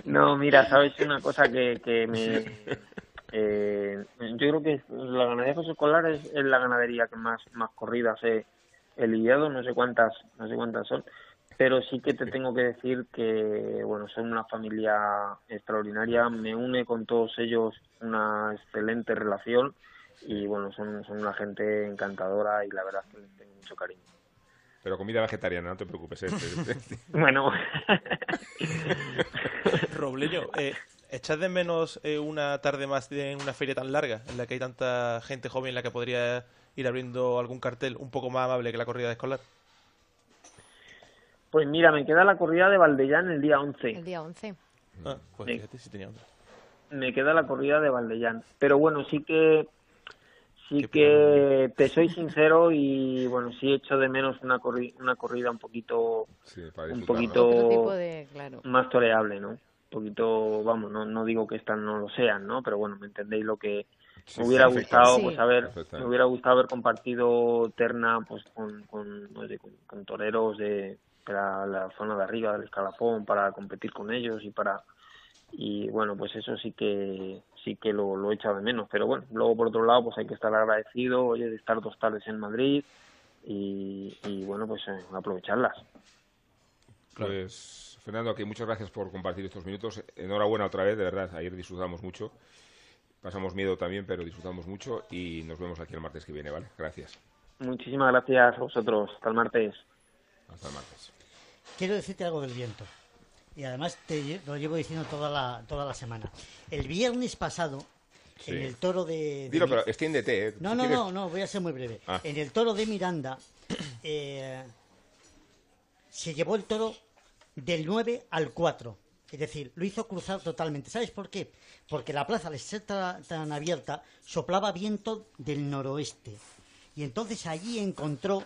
No, mira, sabes una cosa que, que me... Eh, yo creo que la ganadería José Escolar es, es, la ganadería que más, más corridas he, he lidiado, no sé cuántas, no sé cuántas son, pero sí que te tengo que decir que bueno son una familia extraordinaria me une con todos ellos una excelente relación y bueno son, son una gente encantadora y la verdad es que les tengo mucho cariño Pero comida vegetariana, no te preocupes. ¿eh? <laughs> Bueno, Robleño, eh, ¿echas de menos eh, una tarde más de en una feria tan larga, en la que hay tanta gente joven en la que podría ir abriendo algún cartel un poco más amable que la corrida escolar? pues mira, me queda la corrida de Valdellán el día 11. El día 11. Ah, pues fíjate si tenía otra. me queda la corrida de Valdellán. Pero bueno, sí que sí que te soy sincero y bueno, sí echo de menos una corri- una corrida un poquito Sí, un poquito de, claro. más toreable, ¿no? Un poquito, vamos, no, no digo que estas no lo sean, ¿no? Pero bueno, me entendéis lo que Sí, me hubiera gustado, Sí. pues haber, me hubiera gustado haber compartido terna, pues con, con, no sé, con, con toreros de la zona de arriba del escalafón, para competir con ellos y para y bueno, pues eso sí que sí que lo, lo he echado de menos, pero bueno, luego por otro lado, pues hay que estar agradecido, oye, de estar dos tardes en Madrid y, y bueno, pues eh, aprovecharlas. Pues, Fernando, que muchas gracias por compartir estos minutos. Enhorabuena otra vez, de verdad. Ayer disfrutamos mucho. Pasamos miedo también, pero disfrutamos mucho y nos vemos aquí el martes que viene, ¿vale? Gracias. Muchísimas gracias a vosotros. Hasta el martes. Hasta el martes. Quiero decirte algo del viento. Y además te lo llevo diciendo toda la, toda la semana. El viernes pasado, Sí. en el toro de... de Dilo, pero extiéndete, ¿eh? No, Si no, quieres- no, no, voy a ser muy breve. Ah. En el toro de Miranda <clears throat> eh, se llevó el toro del 9 al 4. Es decir, lo hizo cruzar totalmente. ¿Sabes por qué? Porque la plaza, al ser ta- tan abierta, soplaba viento del noroeste. Y entonces allí encontró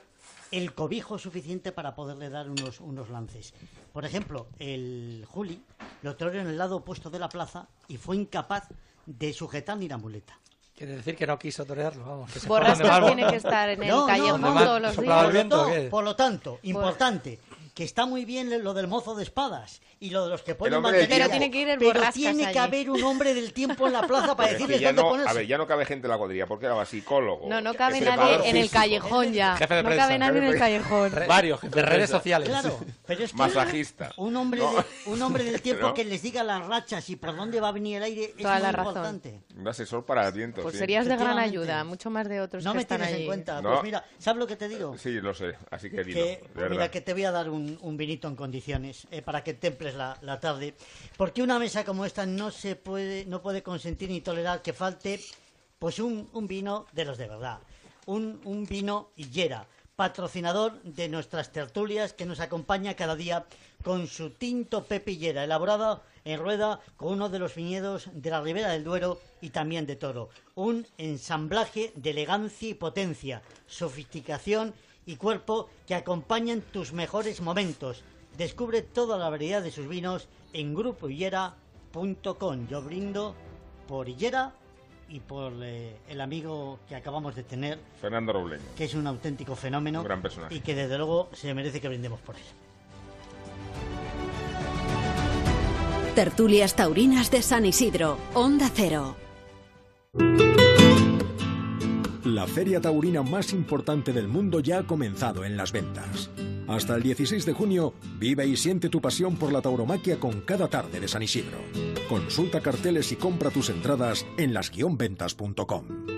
el cobijo suficiente para poderle dar unos, unos lances. Por ejemplo, el Juli lo toreó en el lado opuesto de la plaza y fue incapaz de sujetar ni la muleta. Quiere decir que no quiso torearlo, vamos. Que se Borrascas tiene que estar en el No, callejón no, todos los días. por lo tanto, importante, que está muy bien lo del mozo de espadas y lo de los que ponen hombre del banderilla, tiempo. Pero tiene que ir el pero borrascas tiene que allí. haber un hombre del tiempo en la plaza para Pero es que decirles dónde no, ponerse. a ver, ya no cabe gente en la cuadrilla, porque era psicólogo. No, no cabe nadie en el callejón ya. Jefe de No prensa. cabe nadie en el callejón. Varios, de redes sociales. Claro, pero es que Masajista. un hombre, No. de- un hombre del tiempo No. que les diga las rachas y por dónde va a venir el aire es Toda muy la razón. importante. Un asesor para el viento. Pues sí. serías de gran ayuda, mucho más de otros No que me están tienes allí. en cuenta. No. Pues mira, ¿sabes lo que te digo? Sí, lo sé. Así que dilo, mira, que te voy a dar un, vinito en condiciones eh, para que temples la, la tarde. Porque una mesa como esta no se puede, no puede consentir ni tolerar que falte pues un, un vino de los de verdad. Un, un vino Hillera, patrocinador de nuestras tertulias que nos acompaña cada día con su tinto Pepe Hillera, elaborado en rueda con uno de los viñedos de la Ribera del Duero y también de Toro. Un ensamblaje de elegancia y potencia, sofisticación y cuerpo que acompañan tus mejores momentos. Descubre toda la variedad de sus vinos en grupohillera.com. Yo brindo por Hillera y por eh, el amigo que acabamos de tener, Fernando Robleño. que es un auténtico fenómeno Un gran personaje. y que desde luego se merece que brindemos por él. Tertulias Taurinas de San Isidro, Onda Cero. La feria taurina más importante del mundo ya ha comenzado en las ventas. Hasta el 16 de junio, vive y siente tu pasión por la tauromaquia con cada tarde de San Isidro. Consulta carteles y compra tus entradas en las-ventas.com.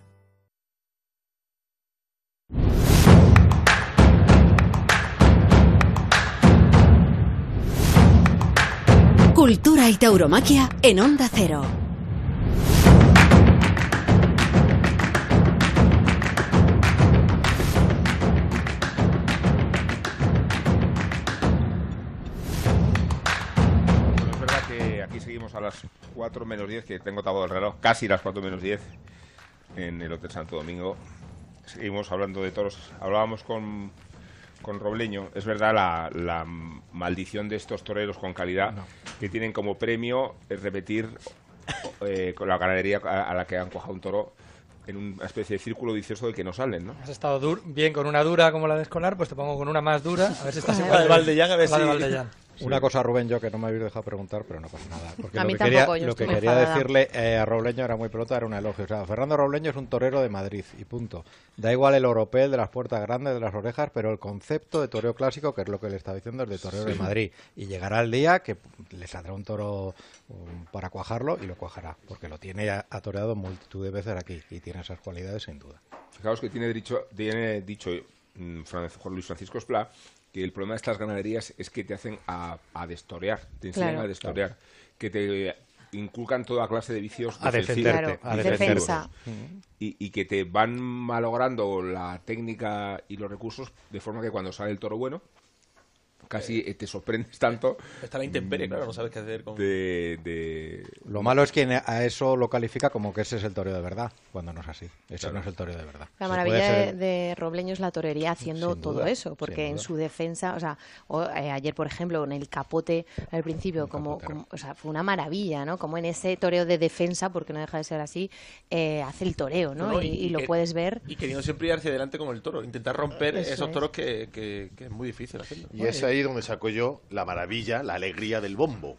Cultura y tauromaquia en Onda Cero. Bueno, es verdad que aquí seguimos a las 4 menos 10, que tengo tapado el reloj, casi las 4 menos 10 en el Hotel Santo Domingo. Seguimos hablando de toros. Hablábamos con, con Robleño. Es verdad la, la maldición de estos toreros con calidad que tienen como premio repetir eh, con la ganadería a, a la que han cuajado un toro en una especie de círculo vicioso del que no salen, ¿no? Has estado dur- bien con una dura como la de Escolar, pues te pongo con una más dura, a ver si estás La igual de Valdellán, a ver la de si- Una cosa, Rubén, yo que no me habéis dejado preguntar, pero no pasa nada. Porque A lo mí que quería, tampoco, yo lo que estoy quería enfadada. decirle eh, a Robleño era muy pronto, era un elogio. O sea, Fernando Robleño es un torero de Madrid y punto. Da igual el oropel de las puertas grandes, de las orejas, pero el concepto de toreo clásico, que es lo que le está diciendo, es de torero de. Madrid. Y llegará el día que le saldrá un toro um, para cuajarlo y lo cuajará, porque lo tiene atoreado multitud de veces aquí y tiene esas cualidades sin duda. Fijaos que tiene dicho, tiene dicho mm, Juan Luis Francisco Esplá que el problema de estas ganaderías es que te hacen a, a destorear, te enseñan Claro. a destorear, que te inculcan toda clase de vicios A defenderte, Claro, a defensa. y, y que te van malogrando la técnica y los recursos de forma que cuando sale el toro bueno casi eh, te sorprendes tanto Está la intemperie, claro, no sabes qué hacer con... de, de- Lo malo es que a eso lo califica como que ese es el toreo de verdad, cuando no es así. Ese no es el toreo de verdad. La maravilla de, ser- de Robleño es la torería haciendo todo eso, porque en su defensa, o sea, o, eh, ayer por ejemplo en el capote al principio, como, como- o sea, fue una maravilla, ¿no? Como en ese toreo de defensa, porque no deja de ser así, eh, hace el toreo, ¿no? Y, y- y lo que- puedes ver. Y queriendo siempre ir hacia adelante con el toro, intentar romper Eso esos es. toros que, que- que es muy difícil hacerlo. Y es ahí donde saco yo la maravilla, la alegría del bombo.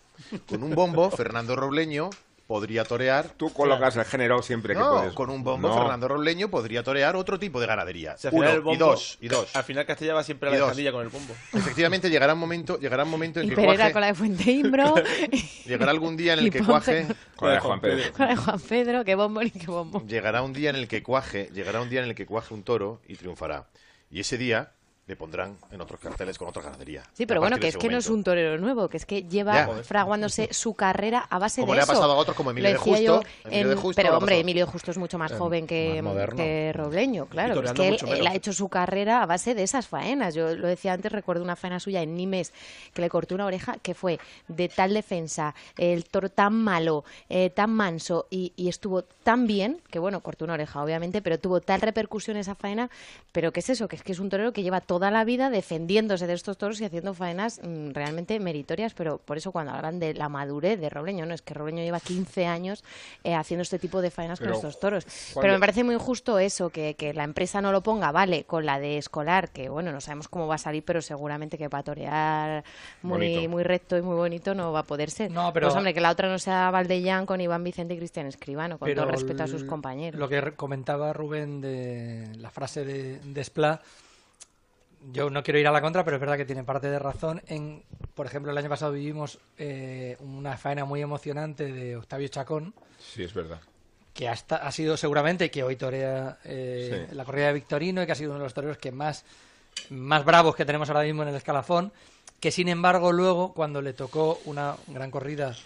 Con un bombo, Fernando Robleño podría torear. Tú colocas el género siempre que puedes. con un bombo, No. Fernando Robleño podría torear otro tipo de ganadería. O sea, Uno, bombo- y dos, y dos. Al final Castilla va siempre a la. Alejandría con el bombo. Efectivamente, llegará un momento, llegará un momento en Y que Pereira cuaje, con la de Fuente Imbro, <laughs> llegará algún día en el que Ponce cuaje, Con la de Juan Pedro. con la de Juan Pedro, qué bombo ni qué bombo. llegará un día en el que cuaje, llegará un día en el que cuaje un toro y triunfará. Y ese día le pondrán en otros carteles con otra ganadería. Sí, pero bueno, que es que no es un torero nuevo, que es que lleva Ya. Fraguándose su carrera a base Como de le ha eso. pasado a otros como Emilio de yo Justo, Emilio de Justo pero hombre. Emilio Justo es mucho más Eh, joven que, más que Robleño, claro. Es que él, ha hecho su carrera a base de esas faenas. Yo lo decía antes, recuerdo una faena suya en Nimes que le cortó una oreja que fue de tal defensa, el toro tan malo, eh, tan manso y, y estuvo tan bien, que bueno, cortó una oreja obviamente, pero tuvo tal repercusión esa faena, pero ¿qué es eso? Que es que es un torero que lleva toda la vida defendiéndose de estos toros y haciendo faenas mm, realmente meritorias, pero por eso cuando hablan de la madurez de Robleño, no es que Robleño lleva 15 años eh, haciendo este tipo de faenas Pero, con estos toros. Pero me parece muy injusto eso, que, que la empresa no lo ponga, vale, con la de escolar, que bueno, no sabemos cómo va a salir, pero seguramente que para torear muy, Bonito. muy recto y muy bonito no va a poder ser. No, pero- Pues hombre, que la otra no sea Valdellán con Iván Vicente y Cristian Escribano, con todo respeto a sus compañeros. Lo que comentaba Rubén de la frase de, de yo no quiero ir a la contra, pero es verdad que tiene parte de razón. En, por ejemplo, el año pasado vivimos eh, una faena muy emocionante de Octavio Chacón, Sí, es verdad. que hasta, ha sido seguramente que hoy torea eh, Sí. la corrida de Victorino y que ha sido uno de los toreros que más, más bravos que tenemos ahora mismo en el escalafón, que sin embargo luego cuando le tocó una gran corrida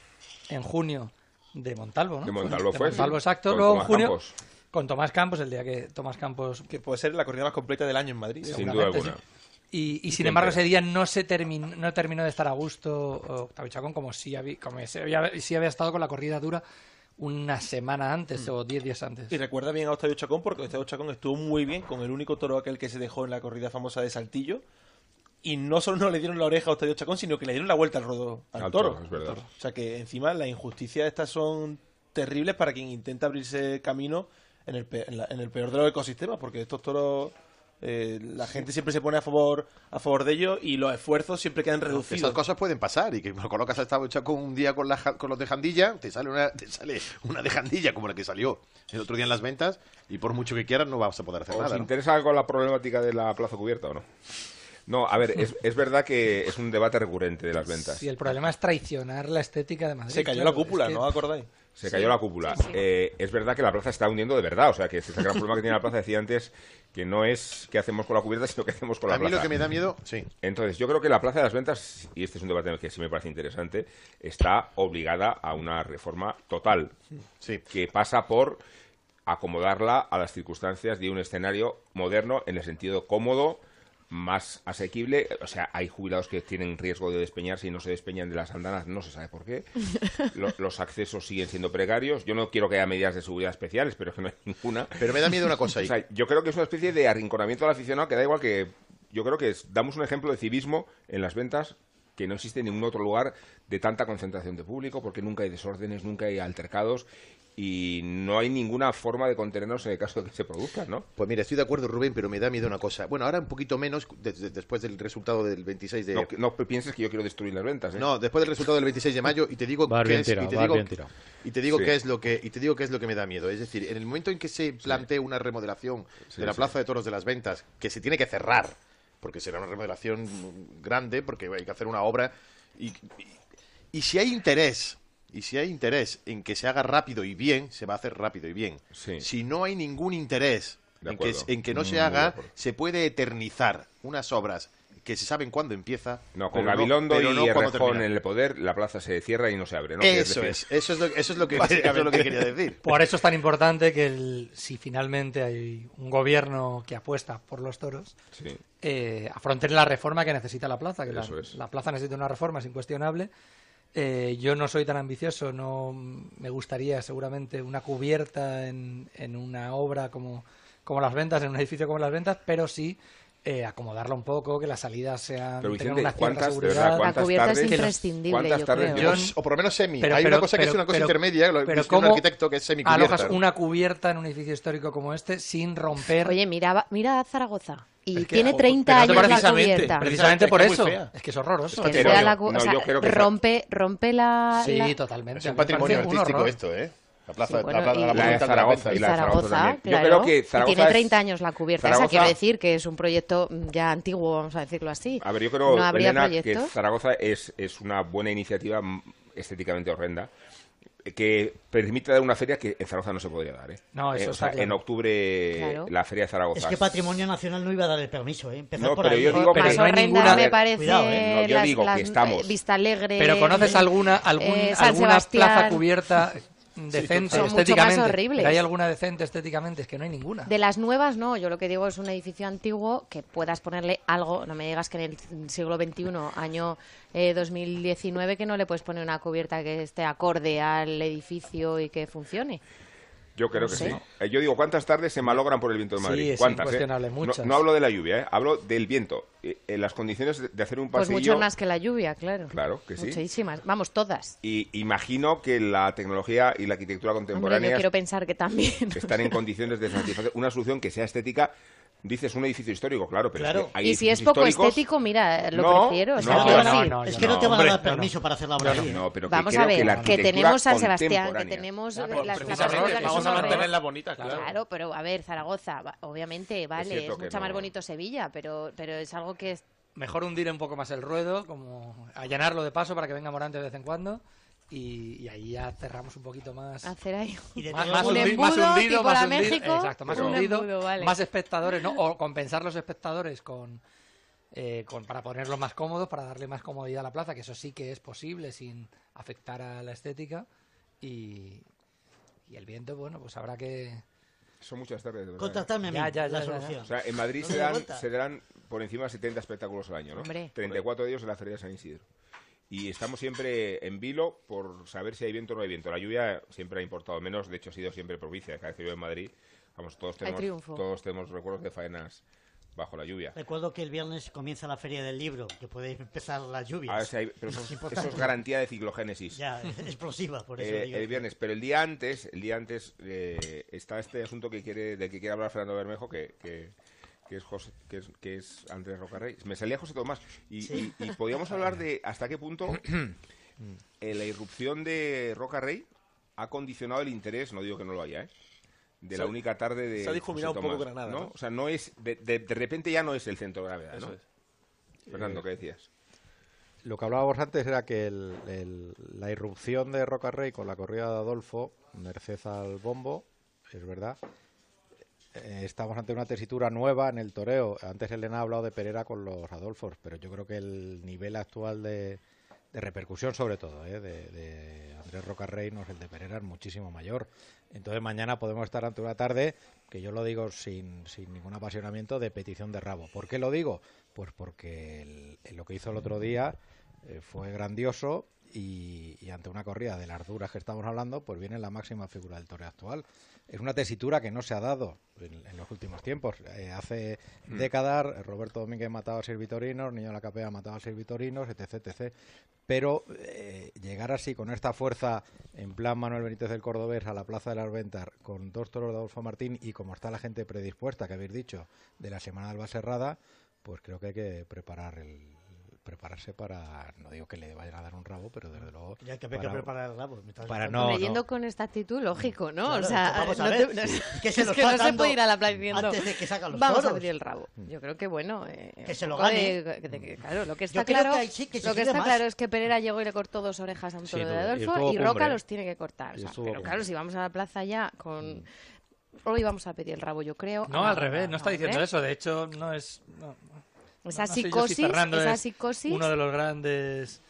en junio de Montalvo, ¿no? De Montalvo fue, sí. Montalvo, exacto, Con luego en junio Campos. Con Tomás Campos, el día que Tomás Campos Que puede ser la corrida más completa del año en Madrid. Sin duda alguna. sí. Y, y sin embargo ese día no se terminó, no terminó de estar a gusto Octavio Chacón como sí había, como sí había, sí había estado con la corrida dura una semana antes o diez días antes. Y recuerda bien a Octavio Chacón porque Octavio Chacón estuvo muy bien con el único toro aquel que se dejó en la corrida famosa de Saltillo. Y no solo no le dieron la oreja a Octavio Chacón, sino que le dieron la vuelta al rodo al, Al toro. toro, es verdad. O sea que encima las injusticias estas son terribles para quien intenta abrirse camino en el, pe- en la- en el peor de los ecosistemas, porque estos toros Eh, la gente siempre se pone a favor a favor de ello y los esfuerzos siempre quedan reducidos. Esas cosas pueden pasar y que lo colocas hasta hecha con un día con, la con los de Jandilla, te sale, una, te sale una de Jandilla como la que salió el otro día en las ventas y por mucho que quieras no vas a poder hacer ¿Os nada. ¿no? interesa algo la problemática de la plaza cubierta o no? No, a ver, es, es verdad que es un debate recurrente de las ventas. Si el problema es traicionar la estética de Madrid. Se cayó claro, la cúpula, es que- ¿no os acordáis? Se cayó la cúpula. Eh, es verdad que la plaza está hundiendo de verdad. O sea, que ese es el gran problema que tiene la plaza. Decía antes que no es qué hacemos con la cubierta, sino qué hacemos con la A mí plaza. lo que me da miedo, sí. Entonces, yo creo que la plaza de las ventas, y este es un debate que sí me parece interesante, está obligada a una reforma total. Que pasa por acomodarla a las circunstancias de un escenario moderno en el sentido cómodo, más asequible. O sea, hay jubilados que tienen riesgo de despeñarse y no se despeñan de las andanas, no se sabe por qué. <laughs> Lo- los accesos siguen siendo precarios. Yo no quiero que haya medidas de seguridad especiales, pero es que no hay ninguna. Pero me da miedo una cosa ahí. O sea, yo creo que es una especie de arrinconamiento al aficionado que da igual que. Yo creo que es- damos un ejemplo de civismo en las ventas que no existe en ningún otro lugar de tanta concentración de público, porque nunca hay desórdenes, nunca hay altercados y no hay ninguna forma de contenernos en el caso de que se produzcan, ¿no? Pues mira, estoy de acuerdo, Rubén, pero me da miedo una cosa. Bueno, ahora un poquito menos de- de- después del resultado del 26 de... No, no pienses que yo quiero destruir las ventas, ¿eh? No, después del resultado del 26 de mayo y te digo qué es, tirado, y te vas digo, bien tirado. y te digo Sí. qué es lo que y te digo qué es lo que me da miedo, es decir, en el momento en que se plantee una remodelación Sí, de la sí. Plaza de Toros de las Ventas, que se tiene que cerrar, porque será una remodelación grande, porque hay que hacer una obra y, y- y si hay interés y si hay interés en que se haga rápido y bien, se va a hacer rápido y bien. Si no hay ningún interés en que, acuerdo. en que no Mm, se haga, se puede eternizar unas obras que se saben cuándo empieza. No, con Gabilondo pero y no Errejón en el poder, la plaza se cierra y no se abre, ¿no? Eso es, eso es lo, eso es lo que, eso es lo que <laughs> quería decir. Por eso es tan importante que el- si finalmente hay un gobierno que apuesta por los toros, Sí. eh, afronten la reforma que necesita la plaza, que la, la plaza necesita una reforma, es incuestionable. Eh, yo no soy tan ambicioso, no me gustaría seguramente una cubierta en, en una obra como, como las ventas, en un edificio como las ventas, pero sí eh, acomodarla un poco, que las salidas sean Pero, Vicente, una cierta ¿cuántas, de seguridad. verdad, cuántas La cubierta es tardes- imprescindible, ¿Cuántas yo tardes creo. vemos- o por lo menos semi. Pero- hay pero- una cosa que es una cosa pero- intermedia, lo pero es un ¿cómo arquitecto que es semicubierta. alojas una cubierta en un edificio histórico como este sin romper Oye, mira, mira a Zaragoza. Y Es que, tiene jo, 30 pero no años la cubierta. Precisamente por Es es eso. Es que es horroroso. Que Pero sea yo- la cu- no, o sea, yo creo que rompe, rompe la, Sí, la- totalmente. Es un patrimonio artístico esto, ¿eh? La plaza, Sí, bueno, la, plaza- y- la La de de Zaragoza y la de Zaragoza Zaragoza. Yo claro, creo que que Zaragoza tiene es- 30 años la cubierta. Esa Zaragoza- quiero decir que es un proyecto ya antiguo, vamos a decirlo así. A ver, yo creo, no Elena, que. Zaragoza es, es una buena iniciativa estéticamente horrenda eh, que permite dar una feria que en Zaragoza no se podría dar. ¿eh? No, eso Eh, o está sea, claro. En octubre, Claro. la feria de Zaragoza. Es que Patrimonio Nacional no iba a dar el permiso, ¿eh? Empezar No, por pero ahí. yo ¿eh? digo que no hay ninguna- me parece Cuidado, ¿eh? No, yo las, digo que las, estamos- eh, Vista Alegre. Pero ¿conoces alguna, algún, eh, alguna plaza cubierta decente Son mucho más estéticamente? horribles. ¿Pero hay alguna decente estéticamente? Es que no hay ninguna. De las nuevas no, yo lo que digo es un edificio antiguo que puedas ponerle algo, no me digas que en el siglo XXI, año eh, 2019, que no le puedes poner una cubierta que esté acorde al edificio y que funcione. Yo creo No que sé. sí. Eh, Yo digo, ¿cuántas tardes se malogran por el viento de Sí, Madrid? es ¿Cuántas? eh? incuestionable, No- muchas. No, hablo de la lluvia, ¿eh? hablo del viento. Eh, En las condiciones de- hacer un Pues pasillo... mucho más que la lluvia, claro. Claro que sí. Muchísimas, vamos, todas. Y imagino que la tecnología y la arquitectura Hombre, yo contemporánea quiero pensar que también. están en condiciones de satisfacer una solución que sea estética. Dices un edificio histórico, claro, pero Claro. es que hay Y si es poco históricos- estético, mira, lo No, prefiero. o sea, no, quiero no, no, Es que no, no, te van a dar no, no. permiso para hacer la obra. ¿eh? No, pero que Vamos a ver, que la que, tenemos San Sebastián, que tenemos eh, pues las que vamos a mantenerla bonita, claro. Claro, pero a ver, Zaragoza, obviamente, vale, es, que mucho más bonito Sevilla, pero, pero es algo que es Mejor hundir un poco más el ruedo, como allanarlo de paso para que venga Morante de vez en cuando. Y, y ahí ya cerramos un poquito más. hacer ahí Y de Más, más Un hundi- más embudo hundido, más hundido, México, exacto, más hundido, embudo, vale. más espectadores, ¿no? O compensar los espectadores con, eh, con para ponerlos más cómodos, para darle más comodidad a la plaza, que eso sí que es posible sin afectar a la estética. Y, y el viento, bueno, pues habrá que... Son muchas tardes, de verdad. Contratadme a mí, Ya, ya, ya, la ya, ya. solución. O sea, en Madrid se dan, se darán por encima de 70 espectáculos al año, ¿no? Hombre. 34 de ellos en la Feria de San Isidro. Y estamos siempre en vilo por saber si hay viento o no hay viento. La lluvia siempre ha importado menos, de hecho ha sido siempre propicia. Cada vez que yo en Madrid, vamos, todos tenemos, todos tenemos recuerdos de faenas bajo la lluvia. Recuerdo que el viernes comienza la feria del libro, que puede empezar las lluvias. A ver si hay- pero eso, Es eso garantía de ciclogénesis. Ya, explosiva, por eso Eh, digo. el viernes, pero el día antes, el día antes eh, está este asunto que quiere, del que quiere hablar Fernando Bermejo, que, que, que es, José, que es, que es Andrés Rocarrey. Me salía José Tomás. Y, Sí. y- y podíamos hablar de hasta qué punto <clears throat> eh, la irrupción de Rocarrey ha condicionado el interés, no digo que no lo haya, ¿eh? de Se la única tarde de se ha difuminado José un poco Tomás, Granada, ¿no? ¿no? O sea, no es de, de- de repente ya no es el centro de gravedad, Eso ¿no? es. Fernando, Eh, ¿qué decías? Lo que hablábamos antes era que el- el- la irrupción de Roca Rey con la corrida de Adolfo, merced al bombo, es verdad. Eh, estamos ante una tesitura nueva en el toreo. Antes Elena ha hablado de Pereira con los Adolfos, pero yo creo que el nivel actual de, de repercusión, sobre todo, ¿eh? de, Andrés Rocarrey, no es el de Pereira, es muchísimo mayor. Entonces mañana podemos estar ante una tarde, que yo lo digo sin, sin ningún apasionamiento, de petición de rabo. ¿Por qué lo digo? Pues porque el- lo que hizo el otro día eh, fue grandioso y, y ante una corrida de las duras que estamos hablando, pues viene la máxima figura del toreo actual. Es una tesitura que no se ha dado en, en los últimos tiempos. Eh, hace Mm. décadas Roberto Domínguez mataba a seis vitorinos, Niño de la Capea mataba a seis vitorinos, etc. etc. Pero eh, llegar así con esta fuerza en plan Manuel Benítez del Cordobés a la Plaza de las Ventas con dos toros de Adolfo Martín y como está la gente predispuesta, que habéis dicho, de la Semana de Alba Serrada, pues creo que hay que preparar el prepararse para no digo que le vayan a dar un rabo pero desde luego Ya que hay que para- preparar el rabo. me estás para no, Leyendo no. con esta actitud, lógico, ¿no? Claro, o sea, vamos a no ver, te- no- sí. es Que se lo que no se puede ir a la playa diciendo antes de que sacan los vamos a toros". abrir el rabo. Yo creo que bueno, eh, Que se lo gane. de- de que, claro, lo que Yo está creo claro, que ahí sí que se lo que está claro es que Pereira llegó y le cortó dos orejas a un Sí, toro de y Adolfo y, Roca los tiene que cortar. o sea, pero cumbre. claro, si vamos a la plaza ya con hoy vamos a pedir el rabo, yo creo. No, Ah, al revés, no está diciendo hombre. eso. De hecho, no es. no, no- Esa no sé yo si esa es psicosis. Uno de los grandes.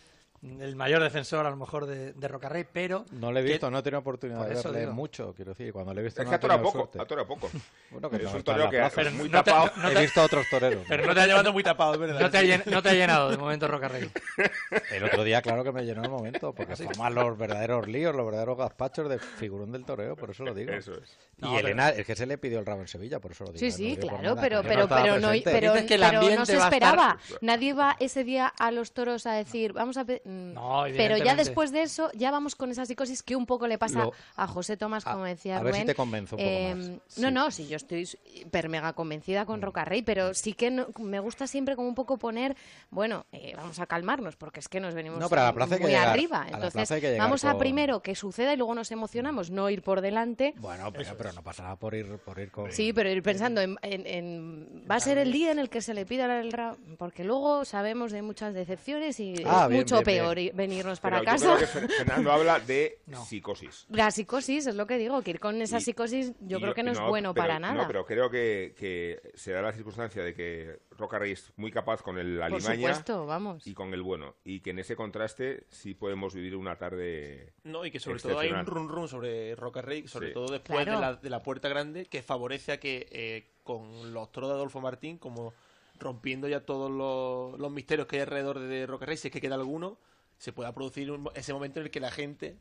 El mayor defensor, a lo mejor, de, de Rocarrey, pero. no le he que- visto, no he tenido oportunidad Por de verle digo. mucho, quiero decir, cuando le he visto Es no que atora poco, atora poco. <laughs> Bueno, que es no un la que es muy no te- tapado. no He visto a otros toreros. Pero no te ha llevado muy tapado, es verdad. No te, ha llen- no te ha llenado de momento Rocarrey. <laughs> El otro día, claro que me llenó el momento, porque forman los verdaderos líos, los verdaderos gazpachos de figurón del toreo, por eso lo digo. Eso es. Y No, pero- Elena, es que se le pidió el rabo en Sevilla, por eso lo digo. Sí, ¿eh? sí, claro, pero, pero, pero, no, pero, Dices que el pero no se esperaba. <laughs> Nadie va ese día a los toros a decir, vamos a... pe- mm, No, pero ya después de eso, ya vamos con esa psicosis que un poco le pasa Lo- a José Tomás, a- como decía a ver si te convenzo un poco Eh, más. No, Sí. Mm. no, sí, yo estoy hiper mega convencida con Rocarrey, pero sí que no- me gusta siempre como un poco poner, bueno, eh, vamos a calmarnos, porque es que nos venimos No, pero a la plaza hay que muy llegar, arriba. a la Entonces, plaza hay que llegar vamos a primero que suceda y luego nos emocionamos, no ir por delante. Bueno, pero, pero no pasa nada por ir, por ir con... Sí, pero ir pensando en, en- en- va a ser el día en el que se le pida el rabo, porque luego sabemos de muchas decepciones y Ah, es bien, mucho bien, peor i- venirnos para Pero yo casa. creo que Fer- <laughs> Fernando habla de psicosis. La psicosis es lo que digo, que ir con esa Y- psicosis yo Y creo que no, es no, bueno pero- para nada. No, pero creo que, que se da la circunstancia de que Roca Rey es muy capaz con el Por alimaña supuesto, vamos. y con el bueno. Y que en ese contraste sí podemos vivir una tarde No, y que sobre todo hay un run run sobre Roca Rey, sobre Sí. todo después Claro. de, la, de la puerta grande, que favorece a que eh, con los toros de Adolfo Martín, como rompiendo ya todos los, los misterios que hay alrededor de Roca Rey, si es que queda alguno, se pueda producir un- ese momento en el que la gente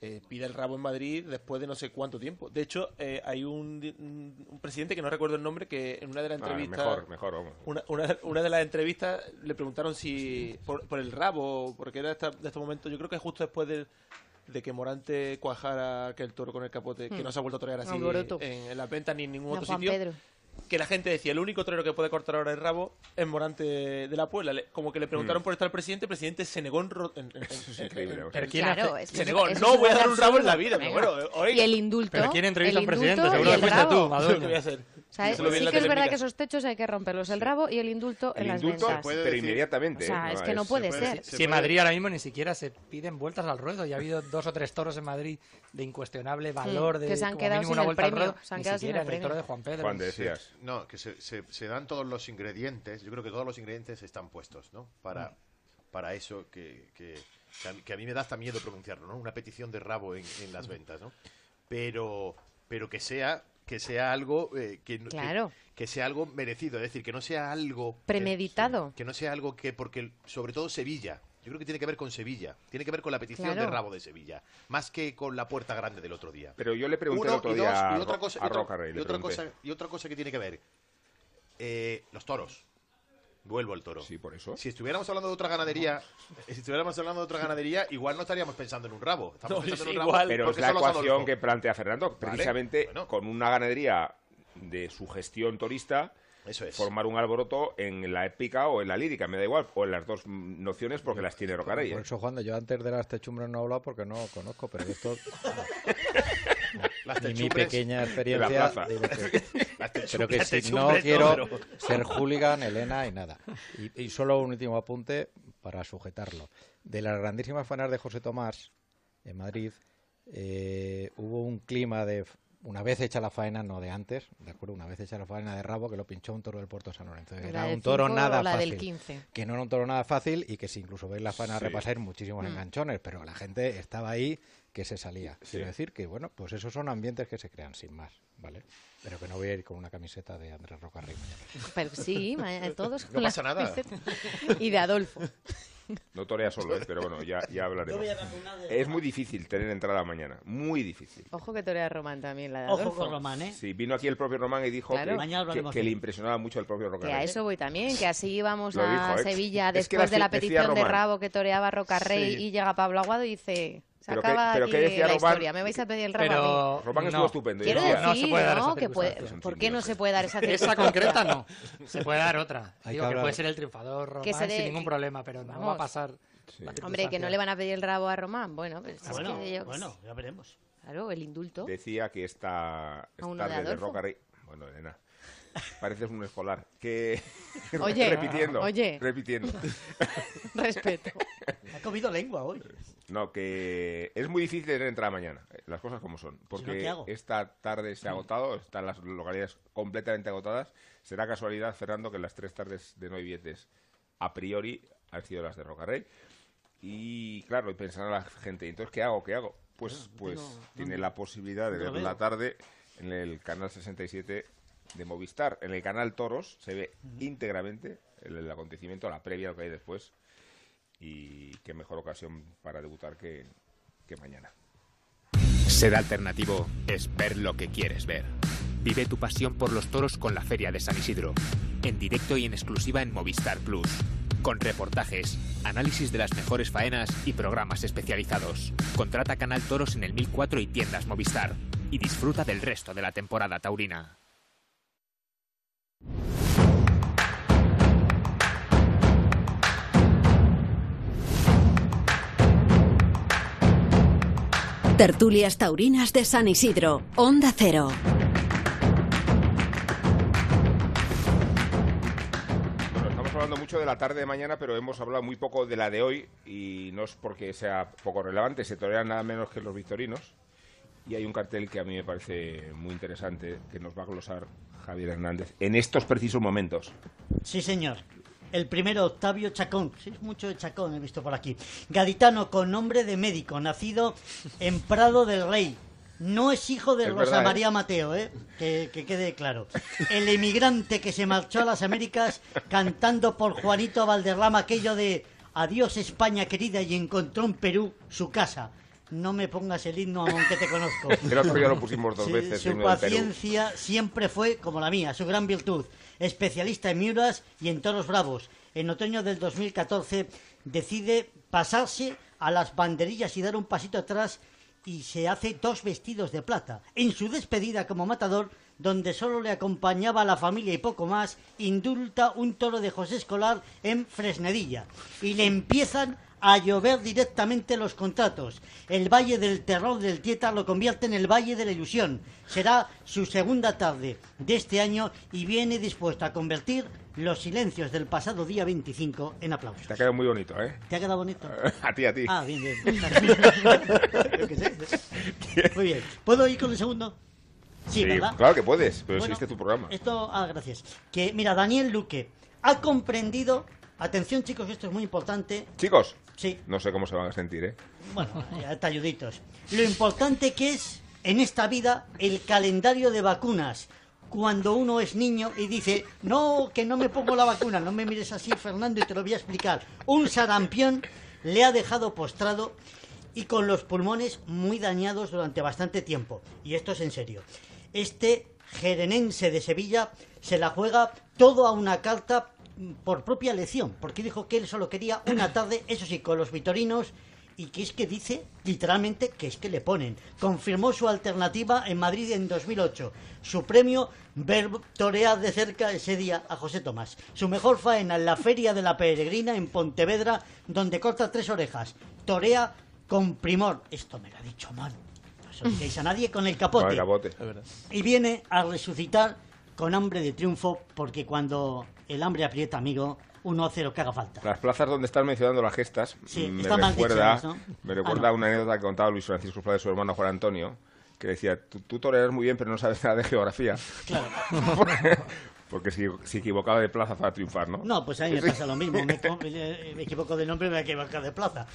eh, pida el rabo en Madrid después de no sé cuánto tiempo. De hecho, eh, hay un, un- un presidente que no recuerdo el nombre que en una de las Ah, entrevistas... mejor, mejor, vamos. Una, una, una de las entrevistas le preguntaron si por, por el rabo, porque era esta- de este momento, yo creo que justo después del- de que Morante cuajara aquel toro con el capote, que Hmm. no se ha vuelto a torear así en, en la venta ni en ningún No, otro Juan sitio. Pedro. Que la gente decía, el único torero que puede cortar ahora el rabo es Morante de la Puebla. Le- como que le preguntaron Hmm. por estar el presidente, el presidente se negó en... en- en- es en- increíble, en- o sea. en- ¿quién Claro, hace- es que se negó, no voy a dar un rabo en la vida. Pero bueno, oiga. Y el indulto. ¿Pero quién entrevista al presidente? Seguro que fuiste tú. Maduro. <laughs> En sí que es verdad que esos techos hay que romperlos, el rabo y el indulto El en las indulto, puede pero decir- inmediatamente. O sea, ¿eh? es que no puede puede ser. decir- Si en Madrid ahora mismo ni siquiera se piden vueltas al ruedo y ha habido dos o tres toros en Madrid de incuestionable valor, de Mm, que se han como quedado mínimo sin una el vuelta al premio, ruedo, se han ni quedado sin siquiera el el toro premio. de Juan Pedro. Juan, decías. No, que se, se- se dan todos los ingredientes, yo creo que todos los ingredientes están puestos, ¿no? Para, para eso que, que, que a, mí, que a mí me da hasta miedo pronunciarlo, ¿no? Una petición de rabo en, en las ventas, ¿no? Pero, pero que sea que sea algo eh, que, Claro. que, sea algo merecido, es decir, que no sea algo que- Premeditado. que no sea algo que porque sobre todo Sevilla yo creo que tiene que ver con Sevilla tiene que ver con la petición Claro. de rabo de Sevilla más que con la puerta grande del otro día Pero yo le pregunté uno el otro y día dos, a, y otra cosa, a y otra- Roca Rey, y otra cosa y otra cosa que tiene que ver eh, los toros vuelvo al toro Sí, por eso. si estuviéramos hablando de otra ganadería si estuviéramos hablando de otra ganadería igual no estaríamos pensando en un rabo estamos No, pensando es en un rabo igual. Pero es la ecuación que plantea Fernando, precisamente Bueno. con una ganadería de su gestión torista Eso es. formar un alboroto en la épica o en la lírica, me da igual, o en las dos nociones porque las tiene Rocarey. Por eso, Juan, de- yo antes de las techumbres no he hablado porque no conozco, pero esto... <laughs> Las ni mi techumbres pequeña de la experiencia... plaza. digo que- Las pero que si no quiero <laughs> ser hooligan, Elena, y nada. Y, y solo un último apunte para sujetarlo. De las grandísimas fanas de José Tomás, en Madrid, eh, hubo un clima de... Una vez hecha la faena, no de antes, de acuerdo, una vez hecha la faena de rabo que lo pinchó un toro del Puerto de San Lorenzo. ¿La Era un toro nada del fácil. 15? Que no era un toro nada fácil y que si incluso veis la faena Sí. repasar muchísimos Mm. enganchones, pero la gente estaba ahí que se salía. Sí. Quiero decir que, bueno, pues esos son ambientes que se crean sin más, ¿vale? Pero que no voy a ir con una camiseta de Andrés Rocarrey mañana. Pero sí, ma- todos No con la pasa nada. camiseta. Y de Adolfo. <laughs> No torea solo, ¿eh? pero bueno, ya, ya hablaremos. Yo voy a vacunar de- Es muy difícil tener entrada mañana, muy difícil. Ojo que torea Román también, la de Ojo Adolfo. con Román, ¿eh? Sí, vino aquí el propio Román y dijo Claro. que, que- que le impresionaba mucho el propio Que Rocarey. a eso voy también, que así íbamos Lo a dijo, ¿eh? Sevilla Es que después de la petición de. Rabo que toreaba Rocarrey Sí. y llega Pablo Aguado y dice, se Pero que- acaba pero aquí que decía la Román- historia, me vais a pedir el Rabo a mí. Pero Román estuvo no. estupendo. Quiero Yo- no, se decir, puede dar ¿no? Que puede. ¿Por qué no se puede dar esa Esa concreta no. Se puede dar otra. Hay Digo que que puede ser el triunfador Román Que se dé- sin ningún problema, pero no va a Vamos. pasar. Sí. Hombre, que no le van a pedir el rabo a Román. Bueno, pues Ah, es bueno, que yo- bueno, ya veremos. Claro, el indulto. Decía que esta, esta uno de tarde de Adolfo? Rocarey... Bueno, Elena, pareces un escolar. Que... <laughs> Oye, repitiendo, oye. repitiendo. <laughs> Respeto. Ha comido lengua hoy. No, que es muy difícil tener entrada mañana, eh, las cosas como son. ¿qué Porque hago? esta tarde se ha agotado, están las localidades completamente agotadas. Será casualidad, Fernando, que las tres tardes de no hay billetes a priori han sido las de Rocarrey. Y claro, y pensará la gente, entonces, ¿qué hago? ¿Qué hago? Pues, pues tiene la posibilidad de ver la tarde en el canal 67 de Movistar. En el canal Toros se ve íntegramente el, el acontecimiento, la previa, lo que hay después. Y qué mejor ocasión para debutar que, que mañana. Ser alternativo es ver lo que quieres ver. Vive tu pasión por los toros con la Feria de San Isidro. En directo y en exclusiva en Movistar Plus. Con reportajes, análisis de las mejores faenas y programas especializados. Contrata Canal Toros en el 1004 y tiendas Movistar. Y disfruta del resto de la temporada taurina. Tertulias Taurinas de San Isidro, Onda Cero. Bueno, estamos hablando mucho de la tarde de mañana, pero hemos hablado muy poco de la de hoy y no es porque sea poco relevante, se torean nada menos que los victorinos y hay un cartel que a mí me parece muy interesante que nos va a glosar Javier Hernández en estos precisos momentos. Sí, señor. El primero, Octavio Chacón. Sí, mucho de Chacón he visto por aquí. Gaditano con nombre de médico, nacido en Prado del Rey. No es hijo de Es Rosa verdad, ¿eh? María Mateo, ¿eh? Que, que quede claro. El emigrante que se marchó a las Américas cantando por Juanito Valderrama aquello de Adiós España querida y encontró en Perú su casa. No me pongas el himno aunque te conozco. El otro día lo pusimos dos Sí, veces. Su paciencia siempre fue como la mía, su gran virtud. Especialista en miuras y en toros bravos. En otoño del 2014 decide pasarse a las banderillas y dar un pasito atrás y se hace dos vestidos de plata. En su despedida como matador, donde solo le acompañaba la familia y poco más, indulta un toro de José Escolar en Fresnedilla. Y le empiezan a llover directamente los contratos. El Valle del Terror del Tieta lo convierte en el Valle de la Ilusión. Será su segunda tarde de este año y viene dispuesto a convertir los silencios del pasado día 25 en aplausos. Te ha quedado muy bonito, ¿eh? ¿Te ha quedado bonito? <laughs> A ti, a ti. Ah, bien, bien. Muy bien. ¿Puedo ir con el segundo? Sí, ¿verdad? claro que puedes, pero Bueno, existe tu programa. Esto, ah, gracias. Que, mira, Daniel Luque ha comprendido, atención chicos, esto es muy importante, Chicos, Sí. no sé cómo se van a sentir, ¿eh? bueno, ya talluditos, lo importante que es en esta vida el calendario de vacunas. Cuando uno es niño y dice, no, que no me pongo la vacuna, no me mires así, Fernando, y te lo voy a explicar. Un sarampión le ha dejado postrado y con los pulmones muy dañados durante bastante tiempo. Y esto es en serio. Este gerenense de Sevilla se la juega todo a una carta por propia elección, porque dijo que él solo quería una tarde, eso sí, con los vitorinos y que es que dice literalmente que es que le ponen. Confirmó su alternativa en Madrid en 2008. Su premio, ver torear de cerca ese día a José Tomás. Su mejor faena en la Feria de la Peregrina en Pontevedra, donde corta tres orejas. Torea con primor. Esto me lo ha dicho mano. No se digáis a nadie con el capote. Con el capote. Y viene a resucitar con hambre de triunfo, porque cuando el hambre aprieta, amigo, uno hace lo que haga falta. Las plazas donde están mencionando las gestas Sí, me recuerda, dichas, ¿no? me Ah, recuerda no. una anécdota que contaba Luis Francisco Flá de su hermano Juan Antonio, que decía, tú, tú toreas muy bien, pero no sabes nada de geografía. Claro. <laughs> Porque se, se equivocaba de plaza para triunfar, ¿no? No, pues a mí me pasa lo mismo. Me, co- <laughs> me- me equivoco de nombre, me equivoco de plaza.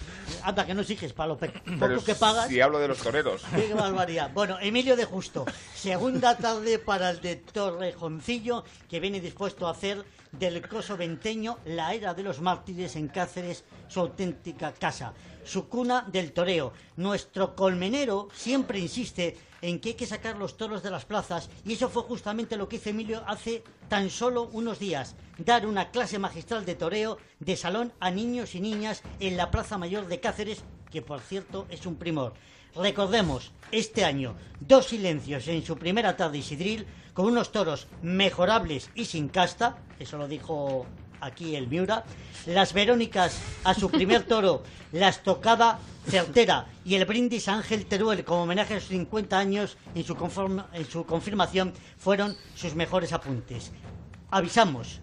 Anda, que no exiges para lo pe- poco que pagas. si hablo de los toreros. <laughs> Qué barbaridad. Bueno, Emilio de Justo. Segunda tarde para el de Torrejoncillo, que viene dispuesto a hacer del coso venteño la era de los mártires en Cáceres, su auténtica casa. Su cuna del toreo. Nuestro colmenero siempre insiste en que hay que sacar los toros de las plazas y eso fue justamente lo que hizo Emilio hace tan solo unos días. Dar una clase magistral de toreo de salón a niños y niñas en la Plaza Mayor de Cáceres, que por cierto es un primor. Recordemos, este año, dos silencios en su primera tarde Isidril, con unos toros mejorables y sin casta, eso lo dijo aquí el Miura, las Verónicas a su primer <laughs> toro, la estocada certera y el brindis a Ángel Teruel como homenaje a sus 50 años en su, conform- en su confirmación fueron sus mejores apuntes. Avisamos,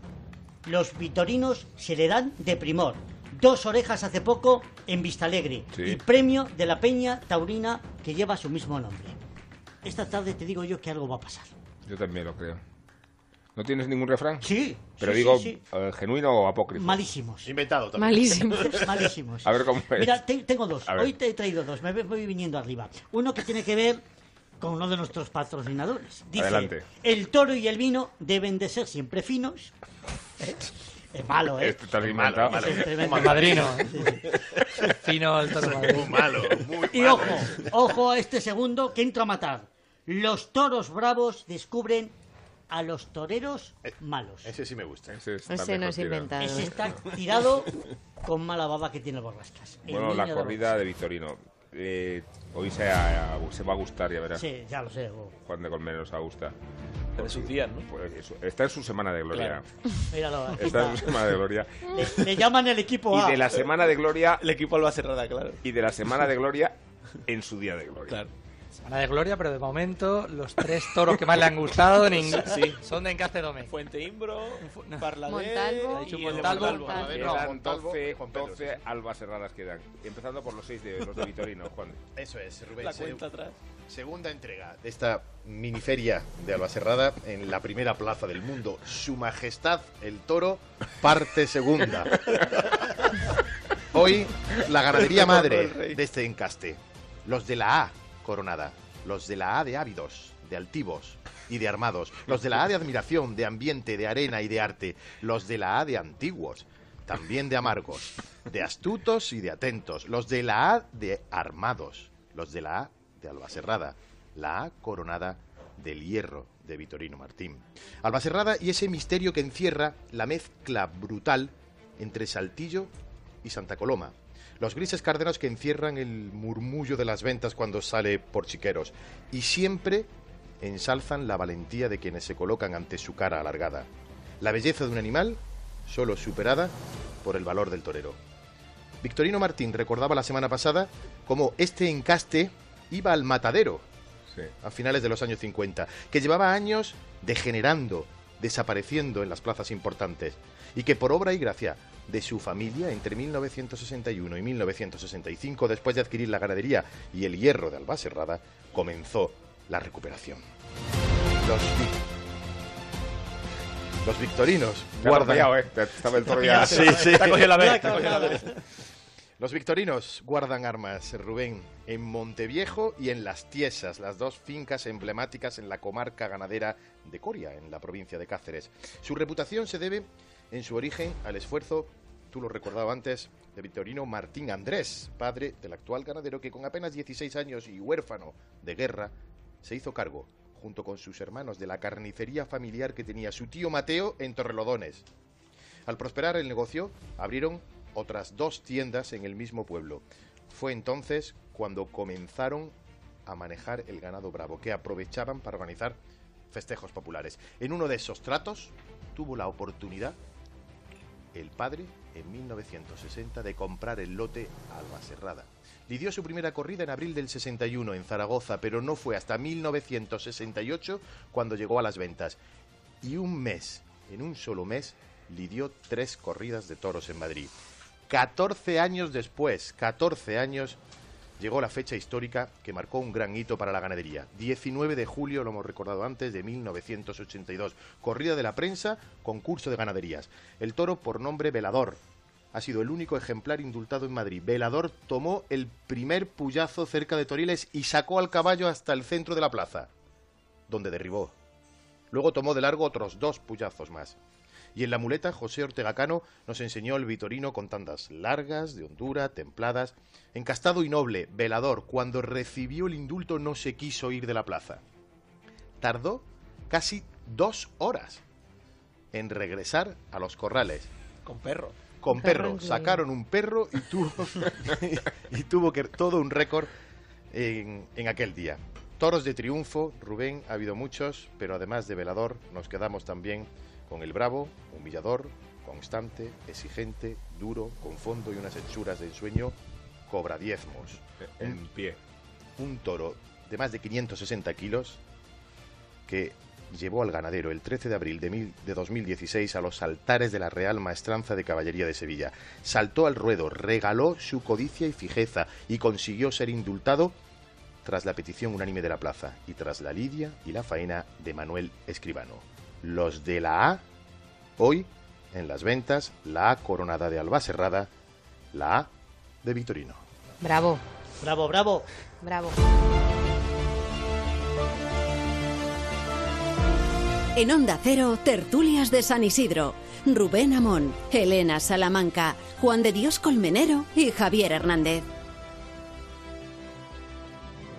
los vitorinos se le dan de primor. Dos orejas hace poco en Vistalegre. Sí. Y premio de la Peña Taurina que lleva su mismo nombre. Esta tarde te digo yo que algo va a pasar. Yo también lo creo. ¿No tienes ningún refrán? Sí. Pero sí, digo, sí, sí. eh, ¿genuino o apócrifo? Malísimos. Inventado también. Malísimos. <laughs> Malísimos. A ver cómo es. Mira, te- tengo dos. Hoy te he traído dos. Me voy viniendo arriba. Uno que tiene que ver con uno de nuestros patrocinadores. Dice, Adelante. el toro y el vino deben de ser siempre finos. ¿Eh? <laughs> Es malo, ¿eh? Esto está. Es tremendo. El madrino. Sí, sí. Fino el toro. Muy malo, muy Y malo. ojo, ojo a este segundo que entro a matar. Los toros bravos descubren a los toreros malos. Ese sí me gusta. Ese, Ese no es inventado. Ese está tirado con mala baba que tiene el borrascas. El Bueno, la de corrida de Victorino. Eh, hoy se, ha- se va a gustar, ya verás. Sí, ya lo sé. oh. Juan de Colmenares se va a gustar. De sus días, ¿no? Pues está en su semana de gloria. <laughs> Míralo, aquí Está en está. su semana de gloria. Le, le llaman el equipo A. Y de la semana de gloria. <laughs> El equipo Alba Cerrada, claro. Y de la semana de gloria en su día de gloria. Claro. Semana de gloria, pero de momento los tres toros que más le han gustado en Sí. son de Encaste Dome. Fuente Imbro, Parladé Montalvo. Ha dicho y Montalvo. Montalvo. Montalvo. Quedan Montalvo 12, y Juan Pedro, 12 albas cerradas quedan. Empezando por los seis de los de Vitorino, Juan. Eso es, Rubén. La cuenta atrás. Segunda entrega de esta miniferia de Albacerrada en la primera plaza del mundo. Su Majestad el Toro, parte segunda. Hoy, la ganadería madre de este encaste. Los de la A coronada. Los de la A de ávidos, de altivos y de armados. Los de la A de admiración, de ambiente, de arena y de arte. Los de la A de antiguos, también de amargos. De astutos y de atentos. Los de la A de armados. Los de la A de Albacerrada. La A coronada del hierro de Vitorino Martín. Albacerrada y ese misterio que encierra la mezcla brutal entre Saltillo y Santa Coloma. Los grises cárdenos que encierran el murmullo de las ventas cuando sale por chiqueros. Y siempre ensalzan la valentía de quienes se colocan ante su cara alargada. La belleza de un animal solo superada por el valor del torero. Victorino Martín recordaba la semana pasada cómo este encaste iba al matadero Sí. a finales de los años 50, que llevaba años degenerando, desapareciendo en las plazas importantes, y que por obra y gracia de su familia, entre 1961 y 1965, después de adquirir la ganadería y el hierro de Albacerrada, comenzó la recuperación. Los, vi- los victorinos Te has guardan... pillado, ¿eh? Te- toro ya. <laughs> Sí, sí. Te ha cogido la <laughs> vez, te ha cogido la vez. Los victorinos guardan armas, Rubén, en Monteviejo y en Las Tiesas, las dos fincas emblemáticas en la comarca ganadera de Coria, en la provincia de Cáceres. Su reputación se debe, en su origen, al esfuerzo, tú lo recordaba antes, de Victorino Martín Andrés, padre del actual ganadero que con apenas 16 años y huérfano de guerra, se hizo cargo, junto con sus hermanos, de la carnicería familiar que tenía su tío Mateo en Torrelodones. Al prosperar el negocio, abrieron otras dos tiendas en el mismo pueblo. Fue entonces cuando comenzaron a manejar el ganado bravo, que aprovechaban para organizar festejos populares. En uno de esos tratos tuvo la oportunidad el padre en 1960 de comprar el lote Albacerrada. Lidió su primera corrida en abril del 61 en Zaragoza, pero no fue hasta 1968 cuando llegó a las ventas. Y un mes, en un solo mes, lidió tres corridas de toros en Madrid. 14 años después, 14 años, llegó la fecha histórica que marcó un gran hito para la ganadería. 19 de julio, lo hemos recordado antes, de 1982. Corrida de la prensa, concurso de ganaderías. El toro por nombre Velador. Ha sido el único ejemplar indultado en Madrid. Velador tomó el primer puyazo cerca de Toriles y sacó al caballo hasta el centro de la plaza, donde derribó. Luego tomó de largo otros dos puyazos más. Y en la muleta, José Ortega Cano nos enseñó el vitorino con tandas largas, de hondura, templadas. Encastado y noble, velador, cuando recibió el indulto no se quiso ir de la plaza. Tardó casi dos horas en regresar a los corrales. Con perro. Con Perro. Sacaron un perro y tuvo, <laughs> y tuvo que todo un récord en, en aquel día. Toros de triunfo, Rubén, ha habido muchos, pero además de velador, nos quedamos también con el bravo, humillador, constante, exigente, duro, con fondo y unas hechuras de ensueño, cobra diezmos. En pie. Un toro de más de 560 kilos que llevó al ganadero el 13 de abril de, mil- de 2016 a los altares de la Real Maestranza de Caballería de Sevilla. Saltó al ruedo, regaló su codicia y fijeza y consiguió ser indultado tras la petición unánime de la plaza y tras la lidia y la faena de Manuel Escribano. Los de la A, hoy en las ventas, la A coronada de Albacerrada, la A de Vitorino. Bravo. Bravo, bravo. Bravo. En Onda Cero, tertulias de San Isidro. Rubén Amón, Elena Salamanca, Juan de Dios Colmenero y Javier Hernández.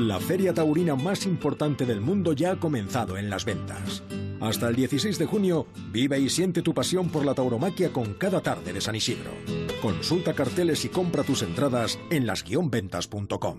La feria taurina más importante del mundo ya ha comenzado en las ventas. Hasta el 16 de junio, vive y siente tu pasión por la tauromaquia con cada tarde de San Isidro. Consulta carteles y compra tus entradas en las-ventas.com.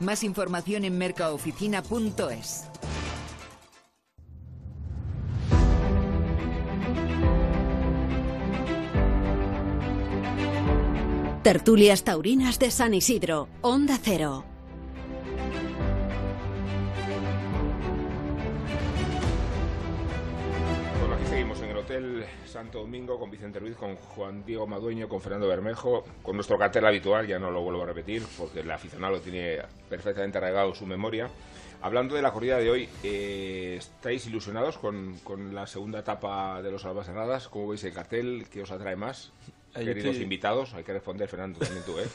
Más información en mercaoficina.es. Tertulias taurinas de San Isidro. Onda Cero. Bueno, aquí seguimos el Hotel Santo Domingo con Vicente Ruiz, con Juan Diego Madueño, con Fernando Bermejo, con nuestro cartel habitual, ya no lo vuelvo a repetir porque el aficionado lo tiene perfectamente arraigado en su memoria. Hablando de la corrida de hoy, eh, ¿estáis ilusionados con, con la segunda etapa de los Albacerradas? ¿Cómo veis el cartel? ¿Qué os atrae más? Ahí Queridos estoy- invitados, hay que responder, Fernando, también tú, ¿eh?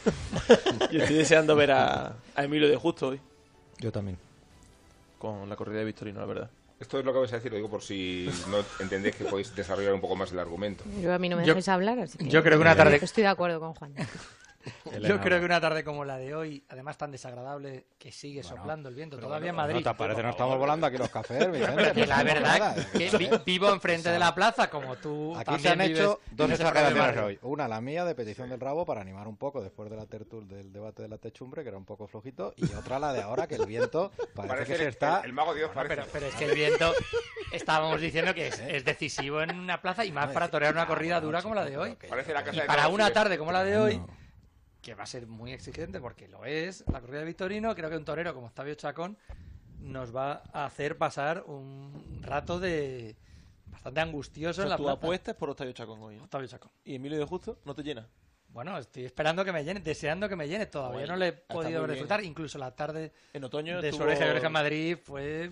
<laughs> Yo estoy deseando ver a, a Emilio de Justo hoy. Yo también. Con la corrida de Victorino, la verdad. Esto es lo que vais a decir, lo digo por si no entendéis que podéis desarrollar un poco más el argumento. Yo a mí no me dejáis hablar, así que yo creo que una tarde- Estoy de acuerdo con Juan. Elena, Yo creo que una tarde como la de hoy, además tan desagradable, que sigue soplando el viento, todavía en Madrid. No te parece, no estamos volando aquí los cafés, <laughs> Vicente. La verdad nada. que vi- vivo enfrente de la plaza, como tú Aquí también se han vives hecho dos declaraciones hoy. Una, la mía, de petición del rabo, para animar un poco después de la tertul del debate de la techumbre, que era un poco flojito. Y otra, la de ahora, que el viento parece, <laughs> Parece que se está... el- el mago Dios Bueno, parece. pero, pero es que el viento, <laughs> estábamos diciendo que es, es decisivo en una plaza y más para torear una corrida dura como la de hoy. Parece la casa Y de para una tarde como la de hoy, que va a ser muy exigente porque lo es, la corrida de Victorino, creo que un torero como Octavio Chacón nos va a hacer pasar un rato de bastante angustioso O en sea, la tú plaza. apuestas por Octavio Chacón hoy. Octavio Chacón. ¿Y Emilio de Justo no te llena? Bueno, estoy esperando que me llene, deseando que me llene. Todavía Bueno, no le he podido disfrutar. Incluso la tarde En otoño de su oreja oreja en Madrid fue.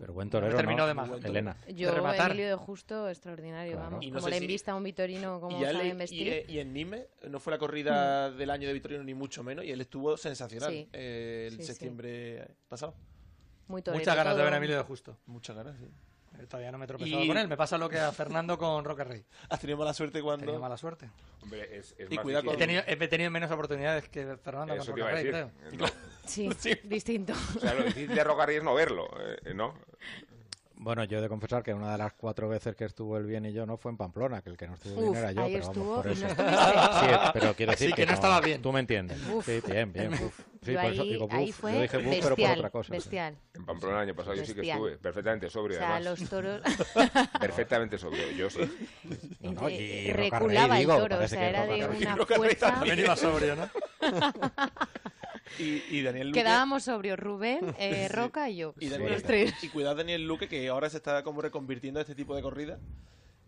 Pero buen no torero, terminó ¿no? de más. Elena. Yo, de rematar. Emilio de Justo, extraordinario, Claro. vamos. Y no como le si- invista a un Vitorino, como saben le- vestir. y, eh, y en Nime no fue la corrida del año de Vitorino ni mucho menos y él estuvo sensacional Sí. eh, el Sí, sí. septiembre pasado. Muy torero Muchas ganas de todo. ver a Emilio de Justo. Muchas ganas, sí. Pero todavía no me he tropezado Y- con él. Me pasa lo que a Fernando con Roque Rey. <laughs> Has tenido mala suerte He cuando... tenido mala suerte. Hombre, es, es Y más cuidado He con- difícil. tenido, he tenido menos oportunidades que Fernando Eso con te iba Roque a Rey, creo. Sí, distinto. O sea, lo difícil de Rocarri es no verlo, eh, ¿no? Bueno, yo he de confesar que una de las cuatro veces que estuvo el bien y yo no fue en Pamplona, que el que no estuvo Uf, bien era yo, ahí pero vamos, estuvo por eso. no. Sí, pero quiero Así decir que no estaba bien. Tú me entiendes. Uf. Sí, bien, bien. uf. Sí, Yo por eso ahí, digo ahí fue Yo dije buf, pero por bestial, otra cosa. sí. bestial. En Pamplona el año pasado yo sí que Bestial. estuve, perfectamente sobrio, O sea, además. los toros... <laughs> Perfectamente sobrio, yo sí. No, no, eh, y Rocarrey, reculaba el digo, toro, o sea, que era de una <laughs> fuerza... También iba sobrio, ¿no? <laughs> Y, y Daniel Luque... Quedábamos sobrios, Rubén, eh, <laughs> Roca y yo. Y, los Daniel, tres. y cuidado Daniel Luque, que ahora se está como reconvirtiendo a este tipo de corrida.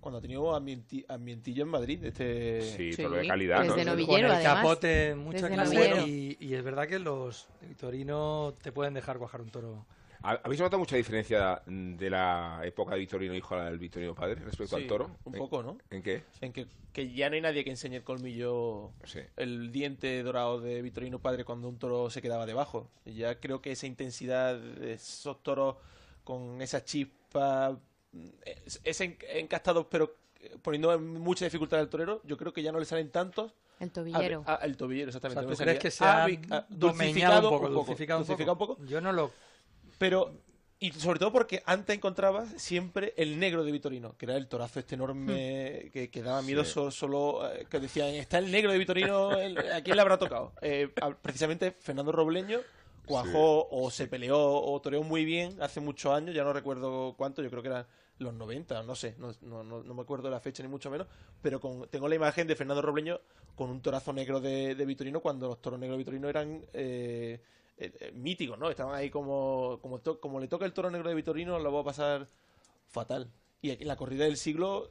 Cuando ha tenido ambienti- ambientillo en Madrid. Este... Sí, Sí, de calidad, ¿no? desde novillero, con el además. capote, mucha clase. Y, y es verdad que los Victorino te pueden dejar cuajar un toro. ¿Ha- ¿Habéis notado mucha diferencia de la época de Victorino hijo a la del Victorino padre respecto Sí, al toro? un ¿En- poco, ¿no? ¿En qué? En que, que ya no hay nadie que enseñe el colmillo, Sí. el diente dorado de Vitorino Padre cuando un toro se quedaba debajo. Ya creo que esa intensidad de esos toros con esa chispa, es- ese en- encastado pero eh, poniendo en mucha dificultad al torero, yo creo que ya no le salen tantos. El tobillero. Ah, el tobillero, O exactamente. sea, me ¿tú crees salía- que se ha ah, domeñado un poco? Dulcificado dulcificado un poco. Yo no lo... Pero, y sobre todo porque antes encontrabas siempre el negro de Vitorino, que era el torazo este enorme que, que daba miedo Sí. so- solo, eh, que decían, está el negro de Vitorino, el- ¿a quién le habrá tocado? Eh, a- precisamente Fernando Robleño cuajó o se peleó o toreó muy bien hace muchos años, ya no recuerdo cuánto, yo creo que eran los 90, no sé, no, no, no, no me acuerdo la fecha ni mucho menos, pero con, tengo la imagen de Fernando Robleño con un torazo negro de, de Vitorino cuando los toros negros de Vitorino eran eh, eh, eh, míticos, ¿no? Estaban ahí como, como, to- como le toca el toro negro de Vitorino, lo va a pasar fatal. Y aquí en la corrida del siglo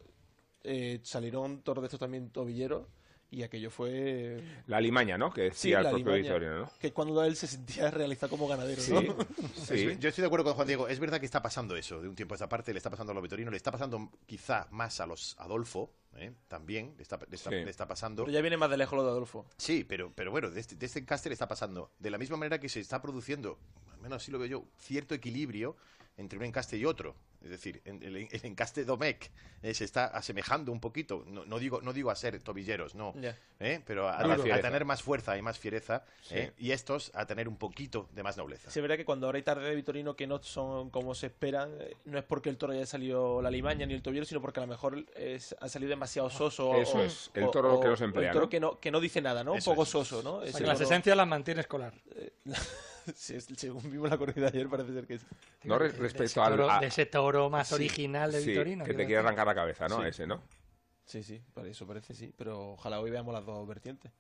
eh, salieron toros de estos también tobilleros y aquello fue... La limaña, ¿no? Que Sí, decía el la propio limaña, Victorino, ¿no? Que cuando él se sentía realizado como ganadero, Sí, ¿no? <laughs> sí. Yo estoy de acuerdo con Juan Diego. Es verdad que está pasando eso de un tiempo a esta parte. Le está pasando a los vitorinos, le está pasando quizá más a los Adolfo, ¿eh? también le está, le está- Sí. le está pasando. Pero ya viene más de lejos lo de Adolfo. Sí, pero, pero bueno, de este, de este encaste le está pasando. De la misma manera que se está produciendo, al menos así lo veo yo, cierto equilibrio entre un encaste y otro. Es decir, en- el, el encaste Domecq eh, se está asemejando un poquito. No, no digo, no digo a ser tobilleros, no. Ya. ¿eh? Pero a, A a tener más fuerza y más fiereza. Sí. ¿eh? Y estos a tener un poquito de más nobleza. Sí, es verdad que cuando ahora hay tarde de Vitorino que no son como se esperan, eh, no es porque el toro haya salido la limaña ni el tobillero, sino porque a lo mejor es- ha salido demasiado soso. Eso o- es, el toro o- que o emplea, El toro ¿no? que, no, que no dice nada, ¿no? Eso un poco es. soso, ¿no? O sea, las esencias las mantiene escolar. Es- <laughs> <laughs> según vimos la corrida de ayer, parece ser que sí. No re- De- de respecto al... toro- a- de ese toro más Sí, original de sí, Victorino. que te quiere arrancar la cabeza, ¿no? Sí. Ese, ¿no? Sí, sí, para eso parece, sí. Pero ojalá hoy veamos las dos vertientes.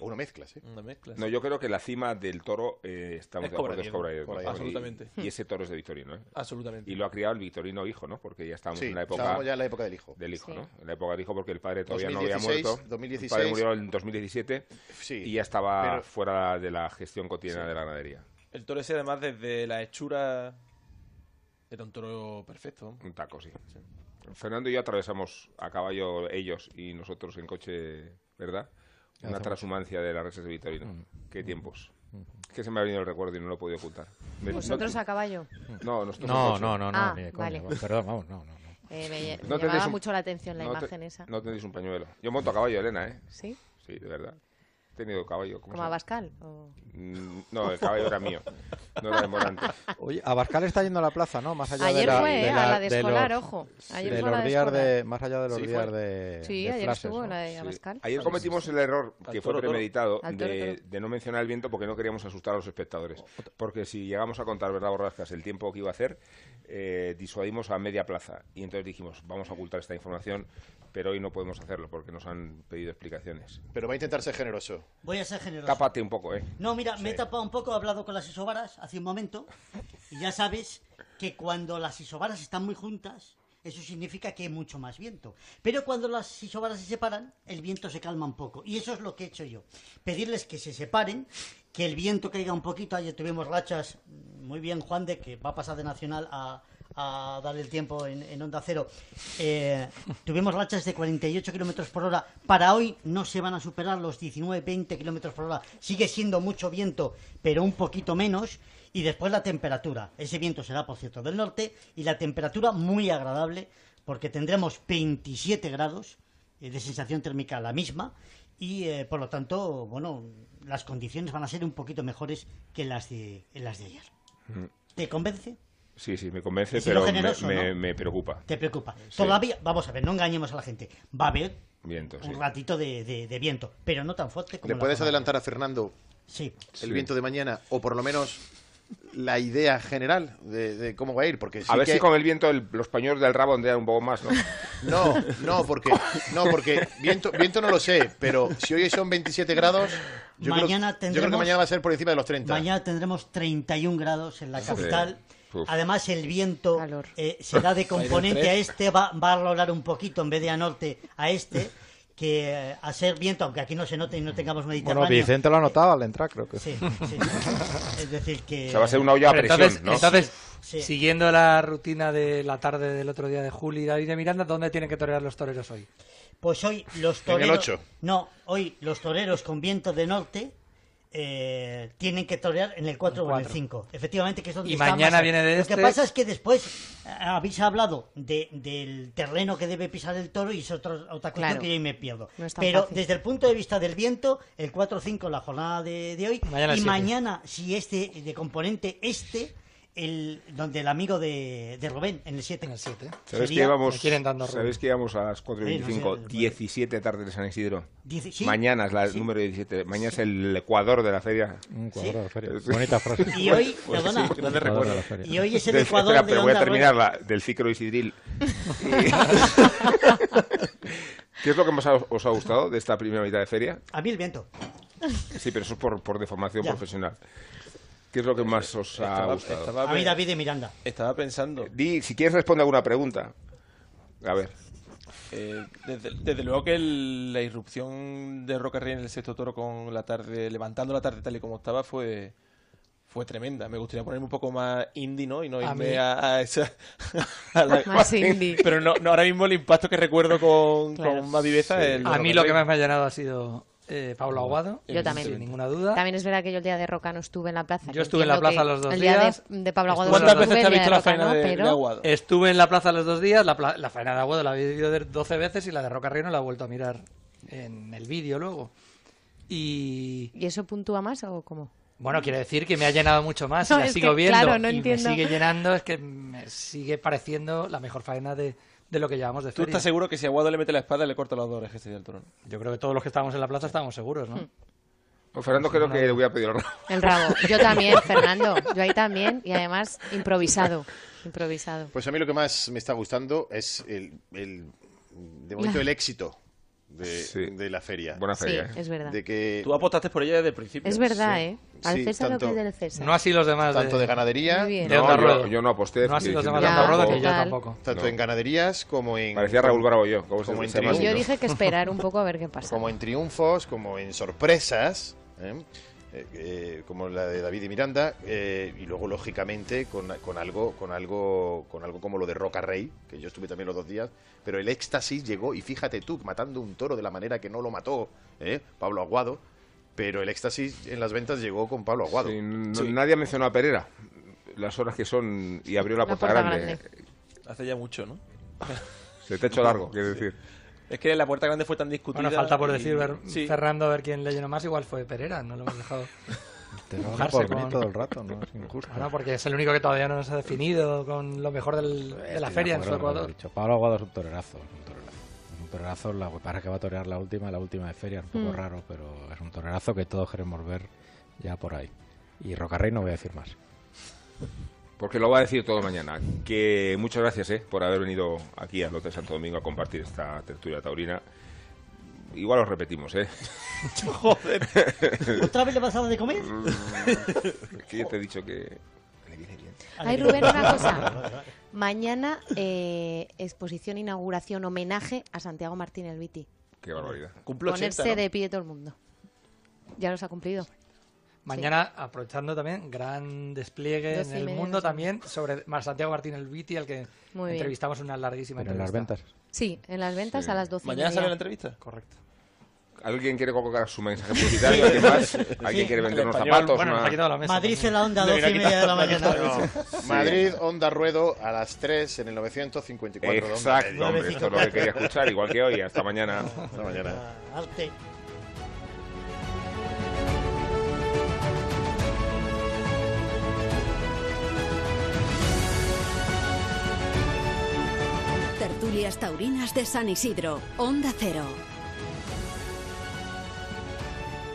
O una mezcla, ¿sí? Una mezcla. No, yo creo que la cima del toro, eh, estamos Es de acuerdo, es Cobra. Absolutamente. Y, y ese toro es de Victorino, ¿eh? Absolutamente. Y lo ha criado el Victorino hijo, ¿no? Porque ya estamos Sí, en la época estábamos ya en la época del hijo. del hijo, Sí. ¿no? En la época del hijo porque el padre todavía no 2016, había muerto. 2016. El padre murió en 2017 Sí. y ya estaba pero- fuera de la gestión cotidiana Sí. de la ganadería. El toro ese, además, desde la hechura. Era un toro perfecto. Un taco, sí. Fernando y yo atravesamos a caballo ellos y nosotros en coche, ¿verdad? Una transhumancia de las reses de Vitorino. Qué tiempos. Es que se me ha venido el recuerdo y no lo he podido ocultar. ¿Vosotros no, a caballo? no, nosotros No, no, no, no, Ah, ni de coña, vale. va, Perdón, vamos, no, no. no. Eh, me, No llamaba un- mucho la atención la no te- imagen esa. No tendréis un pañuelo. Yo monto a caballo, Elena, ¿eh? ¿Sí? Sí, de verdad. Tenido caballo. ¿cómo Como? Abascal. o- Mm, No, el caballo era mío. No era de Morante. Oye, Abascal está yendo a la plaza, ¿no? Más allá Ayer de la, fue, de ¿eh? a la de de escolar, los- ojo. Ayer de fue los la de días escolar. de, más allá de los Sí, días fue. de, Sí, de ayer estuvo ¿no? la de Sí. Abascal. Ayer cometimos el error que Al fue toro, premeditado Al toro, de, toro. de no mencionar el viento porque no queríamos asustar a los espectadores. Porque si llegamos a contar, ¿verdad, Borrascas, el tiempo que iba a hacer, eh, disuadimos a media plaza. Y entonces dijimos, vamos a ocultar esta información, pero hoy no podemos hacerlo porque nos han pedido explicaciones. Pero va a intentar ser generoso. Voy a ser generoso. Tápate un poco, ¿eh? No, mira, me he tapado un poco, he hablado con las isobaras hace un momento y ya sabes que cuando las isobaras están muy juntas, eso significa que hay mucho más viento. Pero cuando las isobaras se separan, el viento se calma un poco. Y eso es lo que he hecho yo. Pedirles que se separen, que el viento caiga un poquito. Ayer tuvimos rachas, muy bien Juan de, que va a pasar de Nacional a, a darle el tiempo en, en Onda Cero. Eh, tuvimos rachas de 48 kilómetros por hora. Para hoy no se van a superar los 19-20 kilómetros por hora. Sigue siendo mucho viento, pero un poquito menos. Y después la temperatura. Ese viento será, por cierto, del norte. Y la temperatura muy agradable, porque tendremos 27 grados eh, de sensación térmica la misma. Y eh, por lo tanto, bueno, las condiciones van a ser un poquito mejores que las de, las de ayer. Mm. ¿Te convence? Sí, sí, me convence, pero me, generoso, me- ¿no? me preocupa. ¿Te preocupa? Sí. Todavía, vamos a ver, no engañemos a la gente. Va a haber Viento, sí. un ratito de, de- de viento, pero no tan fuerte como ¿Le puedes jornada. adelantar a Fernando Sí. el Sí. viento de mañana? O por lo menos la idea general de, de cómo va a ir. Porque sí a ver que- si con el viento el- los pañuelos del rabo ondean un poco más, ¿no? <laughs> No, no, porque, no, porque viento, viento no lo sé, pero si hoy son 27 grados, yo, creo, Mañana yo creo que tendremos- mañana va a ser por encima de los 30. Mañana tendremos 31 grados en la Sí. capital. Uf. Además, el viento eh, será de <laughs> componente a este, va, va a rolar un poquito en vez de a norte a este, que eh, a ser viento, aunque aquí no se note y no tengamos Mediterráneo. Bueno, Vicente lo ha notado al entrar, creo que Sí, sí. <laughs> Es decir, que. O sea, va a ser una olla a presión, entonces, ¿no? entonces Sí. siguiendo la rutina de la tarde del otro día de Juli y David de Miranda, ¿dónde tienen que torear los toreros hoy? Pues hoy los En el toreros. ocho. No, hoy los toreros con viento de norte eh, tienen que torear en el 4 o en el cuatro. 5. Efectivamente, que es donde Y está mañana viene de Lo este. que pasa es que después eh, habéis hablado de- del terreno que debe pisar el toro y es otro- otra cuestión Claro. que yo ahí me pierdo. No Pero fácil. desde el punto de vista del viento, el 4-5 la jornada de, de hoy. Mañana y siete. mañana, si este de componente este, el donde el amigo de, de Rubén, en el 7. En el 7. ¿Sabes que íbamos, ¿Sabes que íbamos a las 4 y Sí, no 25? sé, 17 tarde de San Isidro. Dieci- sí. Mañana es la Sí. número 17. Mañana es el Ecuador de la feria. Un Ecuador de la feria. Bonita frase. Y hoy, Pues perdona, sí, grande Ecuador recuerdo. de la feria. Y hoy es el Del- Ecuador espera, de pero voy a Onda terminar Rueda. la, del Cicro Isidril. <laughs> ¿Qué es lo que más os- os ha gustado de esta primera mitad de feria? A mí el viento. Sí, pero eso es por, por deformación Ya. profesional. ¿Qué es lo que más os ha Estaba- gustado? estaba A mí David de Miranda. Estaba pensando. Di, si quieres responde alguna pregunta. A ver. Eh, desde, desde luego que el- la irrupción de Roca Rey en el sexto toro con la tarde, levantando la tarde tal y como estaba, fue fue tremenda. Me gustaría ponerme un poco más indie, ¿no? Y no A irme a, a esa... <laughs> a la- Más indie. Pero no, no, ahora mismo el impacto que recuerdo con, Claro. con más viveza es el de A mí lo que más me ha llenado ha sido eh, Pablo Aguado. Yo también. Sin ninguna duda. También es verdad que yo el día de Roca no estuve en la plaza. Yo estuve en la plaza los dos el día días. de, de Pablo Aguado ¿Cuántas veces te has visto de la Roca faena no, de, Aguado? Estuve en la plaza los dos días, la, pla- la faena de Aguado la he vivido de 12 veces y la de Roca Rey no la he vuelto a mirar en el vídeo luego. Y ¿Y eso puntúa más o cómo? bueno, quiere decir que me ha llenado mucho más <laughs> y No, la sigo que, viendo claro, no y entiendo. me sigue llenando, es que me sigue pareciendo la mejor faena de, de lo que llevamos de ¿Tú feria. estás seguro que si Aguado le mete la espada le corta las dos orejas al toro? Yo creo que todos los que estábamos en la plaza estábamos seguros, ¿no? Pues Fernando creo que le voy a pedir el rabo. El rabo. Yo también, <laughs> Fernando. Yo ahí también. Y además, improvisado. Improvisado. Pues a mí lo que más me está gustando es el, el- de momento el éxito de, Sí. de la feria. Buena Sí, feria. ¿eh? es verdad. De que Tú apostaste por ella desde el principio. Es verdad, Sí. ¿eh? Al Sí, César tanto- lo que es del César. No así los demás. tanto de ganadería, Muy bien. de No, yo, yo no aposté. No así los demás de Onda que yo tampoco. tanto No. en ganaderías como en Parecía Raúl Bravo yo. ¿Cómo se- como en se llama triunfo. así? Yo dije que esperar un poco a ver qué pasa. como en triunfos, como en sorpresas, ¿eh? Eh, como la de David y Miranda, eh, y luego lógicamente con, con algo, con algo, con algo como lo de Roca Rey, que yo estuve también los dos días, pero el éxtasis llegó y fíjate tú matando un toro de la manera que no lo mató ¿eh? Pablo Aguado, pero el éxtasis en las ventas llegó con Pablo Aguado. Sí, no- Sí. Nadie mencionó a Pereira. Las horas que son y abrió la, La puerta, puerta grande. Hace ya mucho, ¿no? El techo largo, <laughs> quiero decir. Es que la puerta grande fue tan discutida. Bueno, falta por y- decir, ver- Sí. Fernando, a ver quién le llenó más, igual fue Pereira, no lo hemos dejado. <laughs> Mojarse por con- todo el rato, ¿no? Es injusto. Bueno, porque es el único que todavía no nos ha definido con lo mejor del- de la Estoy de feria en su acuerdo Ecuador. dicho. Pablo Aguado es un torerazo. Es un torerazo. Es un torerazo. La es que va a torear la última, la última de feria. Es un poco Mm. raro, pero es un torerazo que todos queremos ver ya por ahí. Y Rocarrey no voy a decir más. Porque lo va a decir todo mañana. Que muchas gracias eh, por haber venido aquí al Hotel Santo Domingo a compartir esta tertulia taurina. Igual os repetimos, ¿eh? <laughs> Joder. ¿Otra vez le vas a dar de comer? que yo te he dicho que le viene bien. Ay, Rubén, una cosa. <laughs> Mañana, eh, exposición, inauguración, homenaje a Santiago Martín el Viti. Qué barbaridad. Cumple 80, Ponerse ¿no? de pie todo el mundo. Ya los ha cumplido. Mañana, aprovechando también, gran despliegue Dos en el mundo también sobre Mar- Santiago Martín el Viti, al que Muy bien. entrevistamos en una larguísima Pero en las entrevista. ventas. Sí, en las ventas Sí. a las 12 y ¿Mañana sale la entrevista? Correcto. ¿Alguien quiere colocar su mensaje publicitario? ¿Alguien más? ¿Alguien Sí. quiere vender unos zapatos? Bueno, nos una- ha quitado la mesa. Madrid también. en la onda, Le 12 y media de la mañana. Madrid, Onda Ruedo, a las 3 en el 954 de Onda Exacto, hombre, esto es lo que quería escuchar, igual que hoy. Hasta mañana. Hasta mañana. Arte. Tertulias taurinas de San Isidro, Onda Cero.